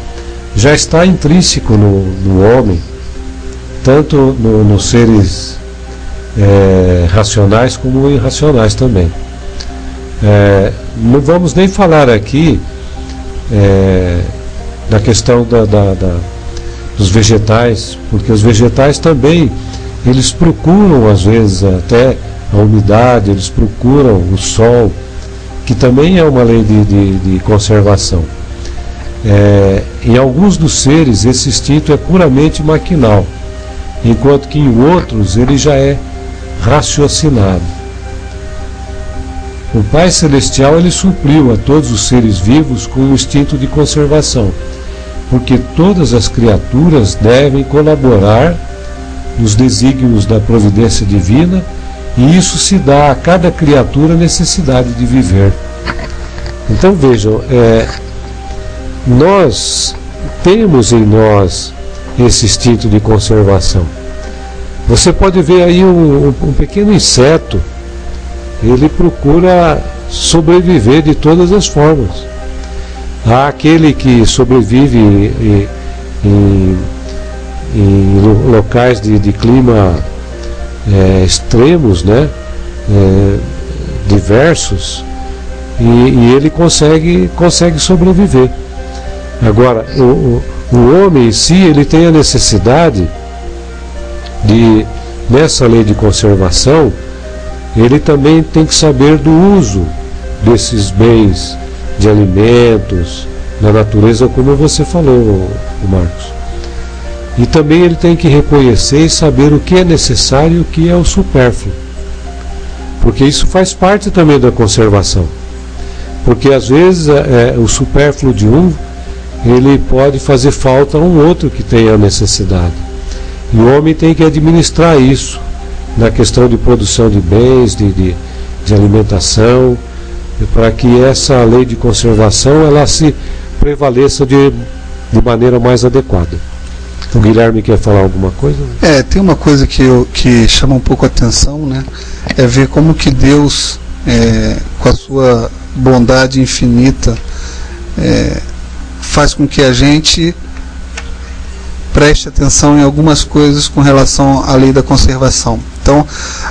já está intrínseco no, no homem, tanto no, nos seres é, racionais como irracionais também. É, não vamos nem falar aqui é, da questão da, da, da, dos vegetais, porque os vegetais também eles procuram às vezes até a umidade, eles procuram o sol, que também é uma lei de, de, de conservação. É, em alguns dos seres esse instinto é puramente maquinal, enquanto que em outros ele já é raciocinado. O Pai Celestial ele supriu a todos os seres vivos com um instinto de conservação, porque todas as criaturas devem colaborar nos desígnios da providência divina e isso se dá a cada criatura necessidade de viver. Então vejam, é, nós temos em nós esse instinto de conservação. Você pode ver aí um, um, pequeno inseto, ele procura sobreviver de todas as formas. Há aquele que sobrevive em, em, em locais de, de clima é, extremos, né? É, diversos, e, e, ele consegue, consegue sobreviver. Agora, o, o, homem em si, ele tem a necessidade de, nessa lei de conservação, ele também tem que saber do uso desses bens de alimentos, na natureza, como você falou, Marcos. E também ele tem que reconhecer e saber o que é necessário e o que é o supérfluo. Porque isso faz parte também da conservação. Porque às vezes é, o supérfluo de um, ele pode fazer falta a um outro que tenha necessidade. E o homem tem que administrar isso na questão de produção de bens, de, de, de alimentação, para que essa lei de conservação ela se prevaleça de, de maneira mais adequada. O Guilherme quer falar alguma coisa? É, tem uma coisa que, eu, que chama um pouco a atenção, né? É ver como que Deus, é, com a sua bondade infinita, é, faz com que a gente preste atenção em algumas coisas com relação à lei da conservação. Então,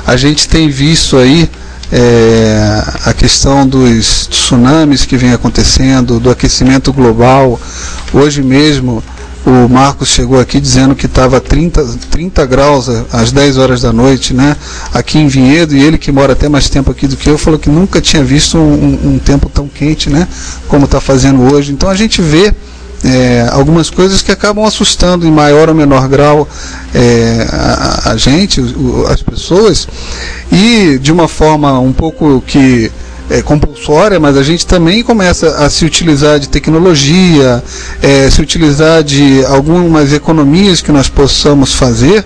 a gente tem visto aí é, a questão dos tsunamis que vem acontecendo, do aquecimento global. Hoje mesmo, o Marcos chegou aqui dizendo que estava 30, 30 graus às 10 horas da noite, né? Aqui em Vinhedo, e ele que mora até mais tempo aqui do que eu, falou que nunca tinha visto um, um tempo tão quente, né? Como está fazendo hoje. Então a gente vê é, algumas coisas que acabam assustando em maior ou menor grau é, a, a, gente, o, as pessoas, e de uma forma um pouco que é, compulsória, mas a gente também começa a se utilizar de tecnologia, é, se utilizar de algumas economias que nós possamos fazer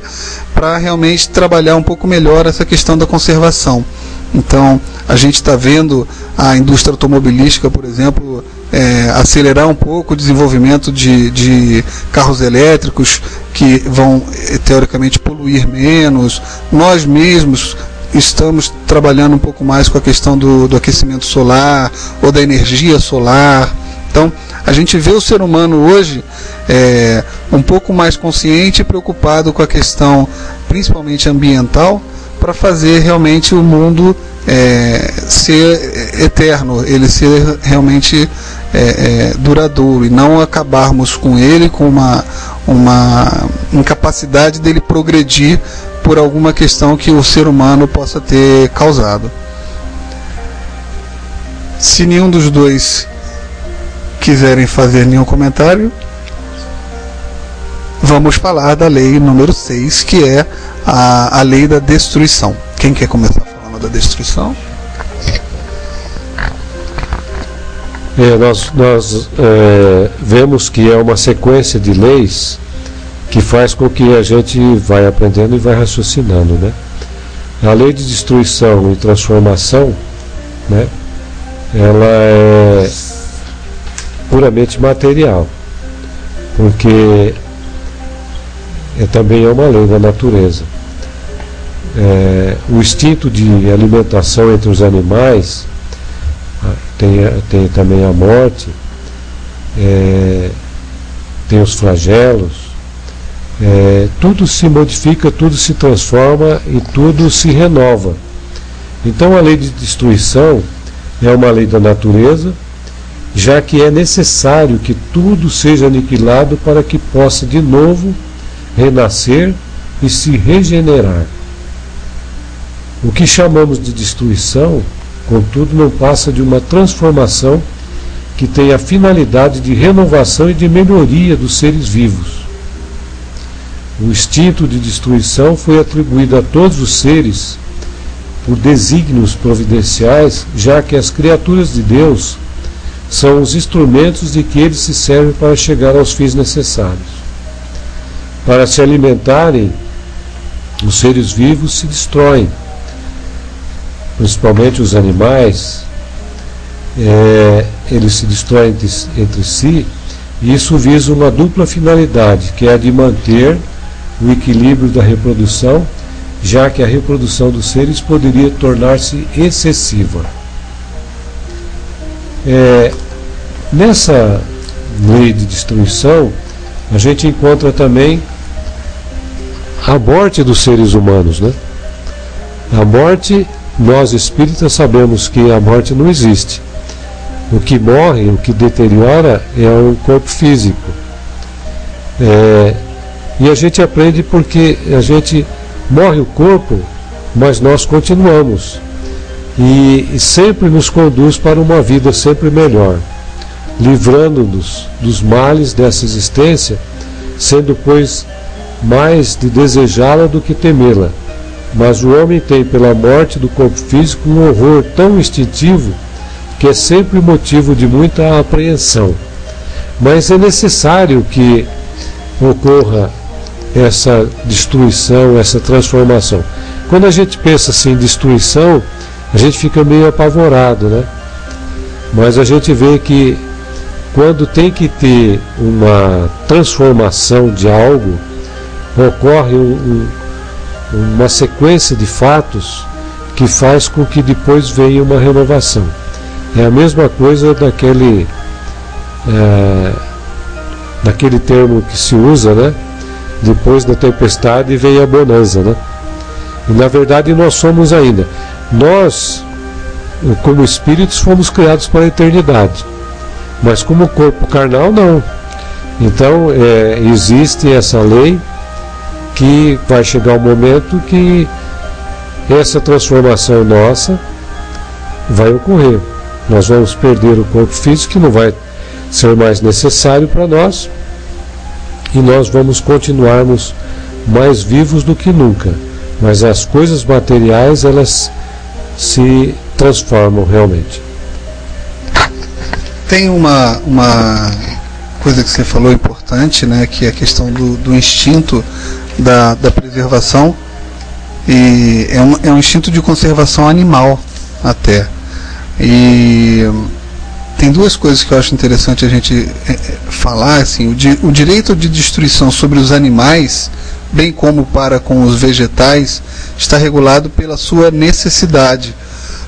para realmente trabalhar um pouco melhor essa questão da conservação. Então, a gente está vendo a indústria automobilística, por exemplo, é, acelerar um pouco o desenvolvimento de, de carros elétricos que vão, teoricamente, poluir menos. Nós mesmos estamos trabalhando um pouco mais com a questão do, do aquecimento solar ou da energia solar. Então, a gente vê o ser humano hoje é, um pouco mais consciente e preocupado com a questão, principalmente ambiental, para fazer realmente o mundo é, ser eterno, ele ser realmente é, é, duradouro e não acabarmos com ele com uma, uma incapacidade dele progredir por alguma questão que o ser humano possa ter causado. Se nenhum dos dois quiserem fazer nenhum comentário, vamos falar da lei número 6, que é a, a lei da destruição. Quem quer começar falando da destruição? É, nós nós é, vemos que é uma sequência de leis que faz com que a gente vai aprendendo e vai raciocinando, né? A lei de destruição e transformação, né? Ela é puramente material, porque é, também é uma lei da natureza. é, o instinto de alimentação entre os animais, tem, tem também a morte, é, tem os flagelos, é, tudo se modifica, tudo se transforma e tudo se renova. Então a lei de destruição é uma lei da natureza, já que é necessário que tudo seja aniquilado para que possa de novo renascer e se regenerar. O que chamamos de destruição, contudo, não passa de uma transformação que tem a finalidade de renovação e de melhoria dos seres vivos. O instinto de destruição foi atribuído a todos os seres por desígnios providenciais, já que as criaturas de Deus são os instrumentos de que eles se servem para chegar aos fins necessários. Para se alimentarem, os seres vivos se destroem, principalmente os animais, é, eles se destroem entre, entre si, e isso visa uma dupla finalidade, que é a de manter o equilíbrio da reprodução, já que a reprodução dos seres poderia tornar-se excessiva. É, nessa lei de destruição, a gente encontra também a morte dos seres humanos. Né? A morte, nós espíritas sabemos que a morte não existe. O que morre, o que deteriora é o corpo físico. É, e a gente aprende porque a gente morre o corpo, mas nós continuamos. E, e sempre nos conduz para uma vida sempre melhor, livrando-nos dos males dessa existência, sendo, pois, mais de desejá-la do que temê-la. Mas o homem tem, pela morte do corpo físico, um horror tão instintivo que é sempre motivo de muita apreensão. Mas é necessário que ocorra essa destruição, essa transformação. Quando a gente pensa assim em destruição, a gente fica meio apavorado, né? Mas a gente vê que quando tem que ter uma transformação de algo, ocorre um, um, uma sequência de fatos que faz com que depois venha uma renovação. É a mesma coisa daquele, é, daquele termo que se usa, né? Depois da tempestade vem a bonança, né? E na verdade nós somos ainda. Nós, como espíritos, fomos criados para a eternidade. Mas como corpo carnal, não. Então é, existe essa lei que vai chegar o um momento que essa transformação nossa vai ocorrer. Nós vamos perder o corpo físico que não vai ser mais necessário para nós e nós vamos continuarmos mais vivos do que nunca. Mas as coisas materiais elas se transformam realmente. Tem uma, uma coisa que você falou importante, né, que é a questão do, do instinto da, da preservação e é um, é um instinto de conservação animal até. E tem duas coisas que eu acho interessante a gente é, é, falar, assim, o, di, o direito de destruição sobre os animais, bem como para com os vegetais, está regulado pela sua necessidade,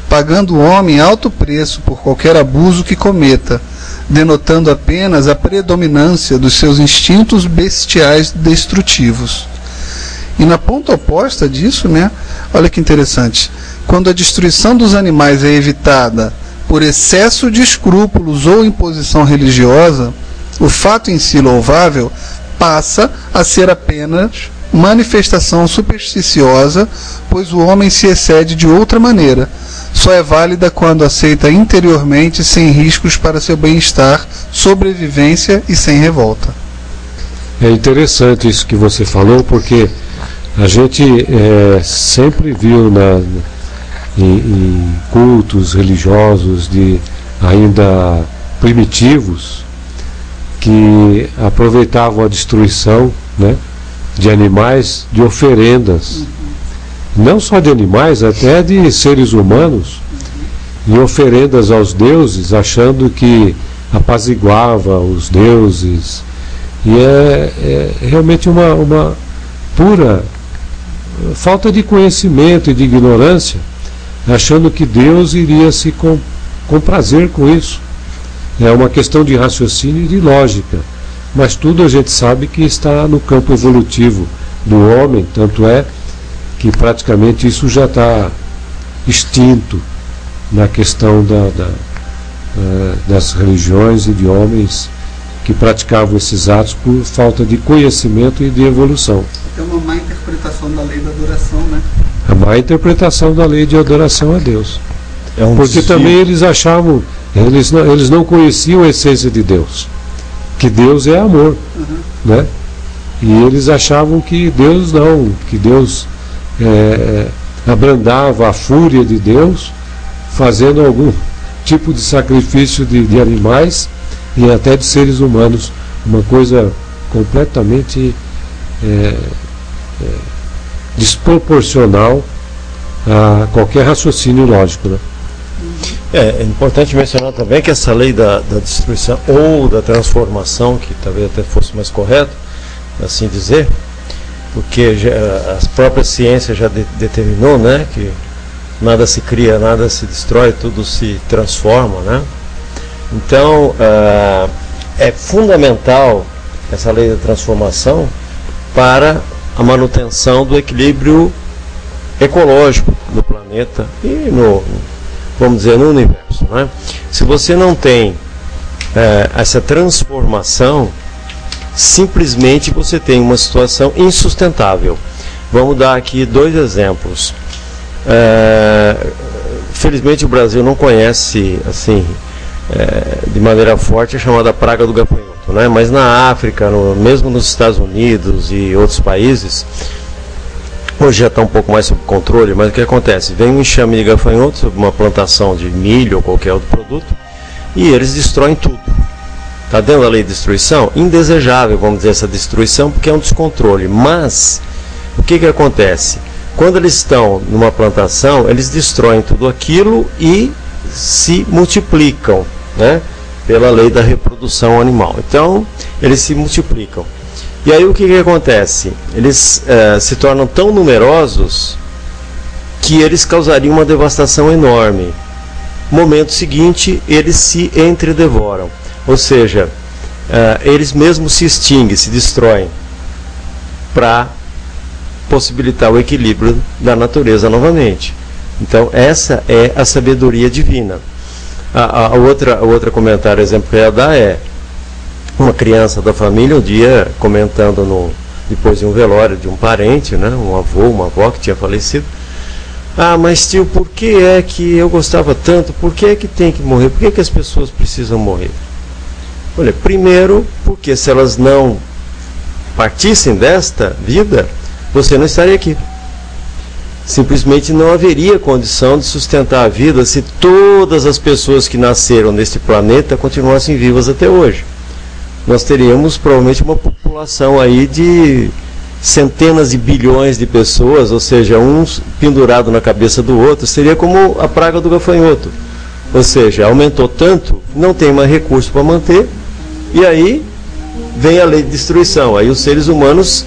pagando o homem alto preço por qualquer abuso que cometa, denotando apenas a predominância dos seus instintos bestiais destrutivos. E na ponta oposta disso, né, olha que interessante, quando a destruição dos animais é evitada por excesso de escrúpulos ou imposição religiosa, o fato em si louvável passa a ser apenas manifestação supersticiosa, pois o homem se excede de outra maneira. Só é válida quando aceita interiormente, sem riscos para seu bem-estar, sobrevivência e sem revolta. É interessante isso que você falou, porque a gente é, sempre viu na, em, em cultos religiosos de ainda primitivos que aproveitavam a destruição né, de animais de oferendas. Não só de animais, até de seres humanos, em oferendas aos deuses, achando que apaziguava os deuses. E é, é realmente uma, uma pura falta de conhecimento e de ignorância, achando que Deus iria se com, comprazer com isso. É uma questão de raciocínio e de lógica. Mas tudo a gente sabe que está no campo evolutivo do homem, tanto é que praticamente isso já está extinto na questão da, da, uh, das religiões e de homens que praticavam esses atos por falta de conhecimento e de evolução. É uma má interpretação né? A má interpretação da lei de adoração a Deus. É um Porque desvio. também eles achavam, eles não, eles não conheciam a essência de Deus, que Deus é amor, uhum. né? E eles achavam que Deus não, que Deus é, abrandava a fúria de Deus, fazendo algum tipo de sacrifício de, de animais e até de seres humanos, uma coisa completamente é, é, desproporcional a qualquer raciocínio lógico. Né? É, é, importante mencionar também que essa lei da, da, destruição ou da transformação, que talvez até fosse mais correto, assim dizer, porque já, a própria ciência já de, determinou né, que nada se cria, nada se destrói, tudo se transforma. Né? Então, uh, é fundamental essa lei da transformação para a manutenção do equilíbrio ecológico do planeta e no, vamos dizer, no universo. Né? Se você não tem é, essa transformação, simplesmente você tem uma situação insustentável. Vamos dar aqui dois exemplos. É, felizmente o Brasil não conhece assim é, de maneira forte a chamada praga do gafanhoto, né? mas na África, no, mesmo nos Estados Unidos e outros países, hoje já está um pouco mais sob controle, mas o que acontece? Vem um enxame de gafanhotos uma plantação de milho ou qualquer outro produto e eles destroem tudo. Está dentro da lei de destruição? Indesejável, vamos dizer, essa destruição, porque é um descontrole. Mas, o que, que acontece? Quando eles estão numa plantação, eles destroem tudo aquilo e se multiplicam né, pela lei da reprodução animal. Então, eles se multiplicam. E aí o que, que acontece? Eles eh, se tornam tão numerosos que eles causariam uma devastação enorme. Momento seguinte, eles se entredevoram. Ou seja, eh, eles mesmos se extinguem, se destroem para possibilitar o equilíbrio da natureza novamente. Então, essa é a sabedoria divina. A, a, outra, a outra comentário, exemplo que eu ia dar é uma criança da família um dia comentando no, depois de um velório de um parente, né, um avô, uma avó que tinha falecido. Ah, mas tio, por que é que eu gostava tanto? Por que é que tem que morrer? Por que, é que as pessoas precisam morrer? Olha, primeiro, porque se elas não partissem desta vida, você não estaria aqui simplesmente não haveria condição de sustentar a vida se todas as pessoas que nasceram neste planeta continuassem vivas até hoje. Nós teríamos provavelmente uma população aí de centenas de bilhões de pessoas, ou seja, um pendurado na cabeça do outro, seria como a praga do gafanhoto. Ou seja, aumentou tanto, não tem mais recurso para manter, e aí vem a lei de destruição. Aí os seres humanos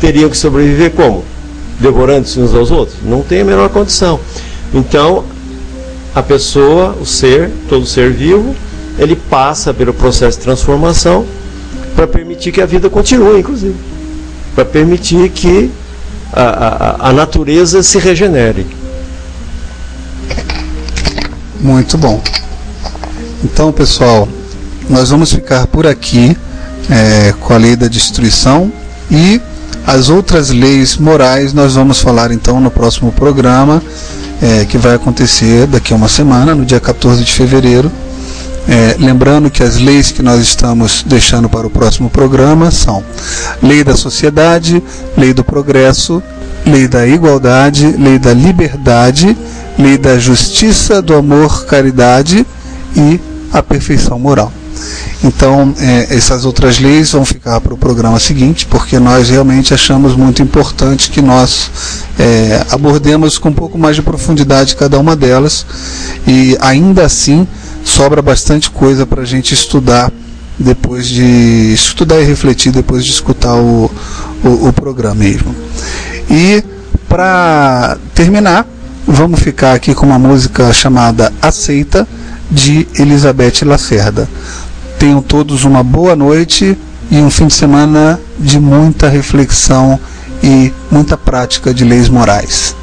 teriam que sobreviver como? Devorando-se uns aos outros? Não tem a menor condição. Então, a pessoa, o ser, todo ser vivo, ele passa pelo processo de transformação para permitir que a vida continue, inclusive. Para permitir que a, a, a natureza se regenere. Muito bom. Então, pessoal, nós vamos ficar por aqui é, com a lei da destruição e as outras leis morais nós vamos falar então no próximo programa, é, que vai acontecer daqui a uma semana, no dia 14 de fevereiro. É, lembrando que as leis que nós estamos deixando para o próximo programa são Lei da Sociedade, Lei do Progresso, Lei da Igualdade, Lei da Liberdade, Lei da Justiça, do Amor, Caridade e a Perfeição Moral. Então, é, essas outras leis vão ficar para o programa seguinte, porque nós realmente achamos muito importante que nós é, abordemos com um pouco mais de profundidade cada uma delas, e ainda assim sobra bastante coisa para a gente estudar depois de estudar e refletir depois de escutar o, o, o programa mesmo. E para terminar, vamos ficar aqui com uma música chamada Aceita de Elizabeth Lacerda tenham todos uma boa noite e um fim de semana de muita reflexão e muita prática de leis morais.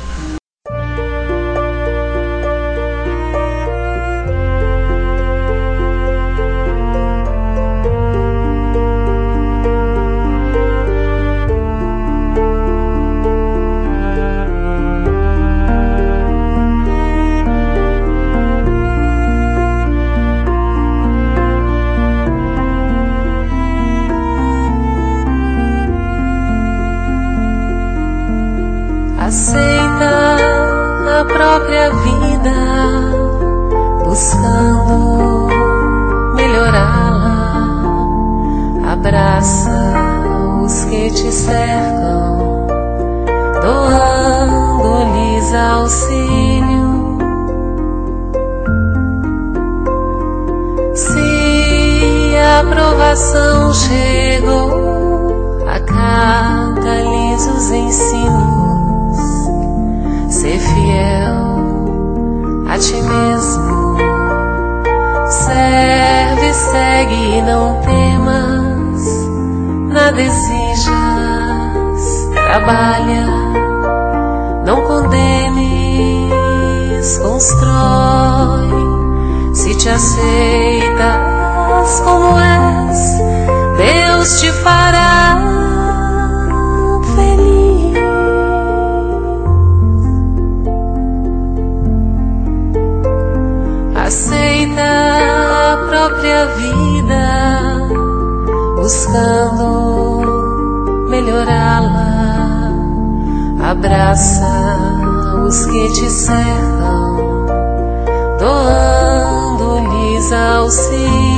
coração chegou a catalisa os ensinos. Ser fiel a ti mesmo. Serve, segue e não temas, nada desejas trabalha, não condenes, constrói, se te aceita como és, Deus te fará feliz. Aceita a própria vida, buscando melhorá-la. Abraça os que te cercam, doando-lhes auxílio.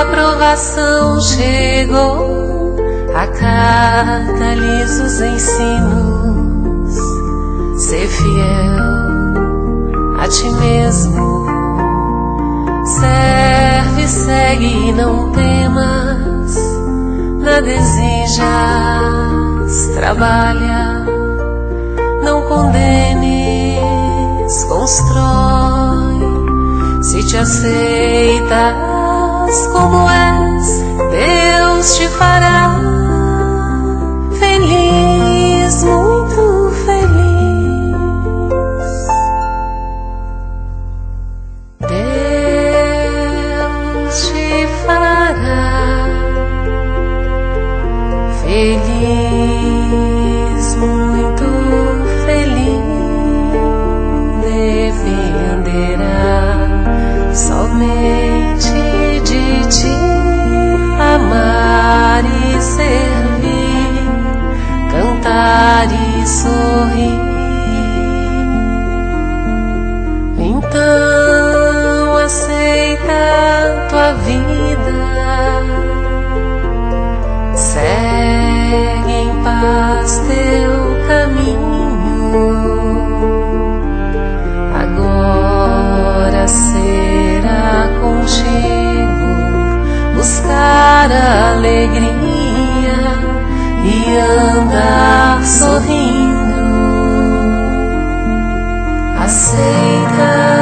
a provação chegou, acata-lhes os ensinos, ser fiel a ti mesmo. Serve, segue e não temas, nada desejas, trabalha, não condenes, constrói, se te aceita és como és, Deus te fará feliz. Sorri. sorrir. Então aceita tua vida, segue em paz teu caminho. Agora será contigo buscar a alegria e andar sorrindo. Aceita.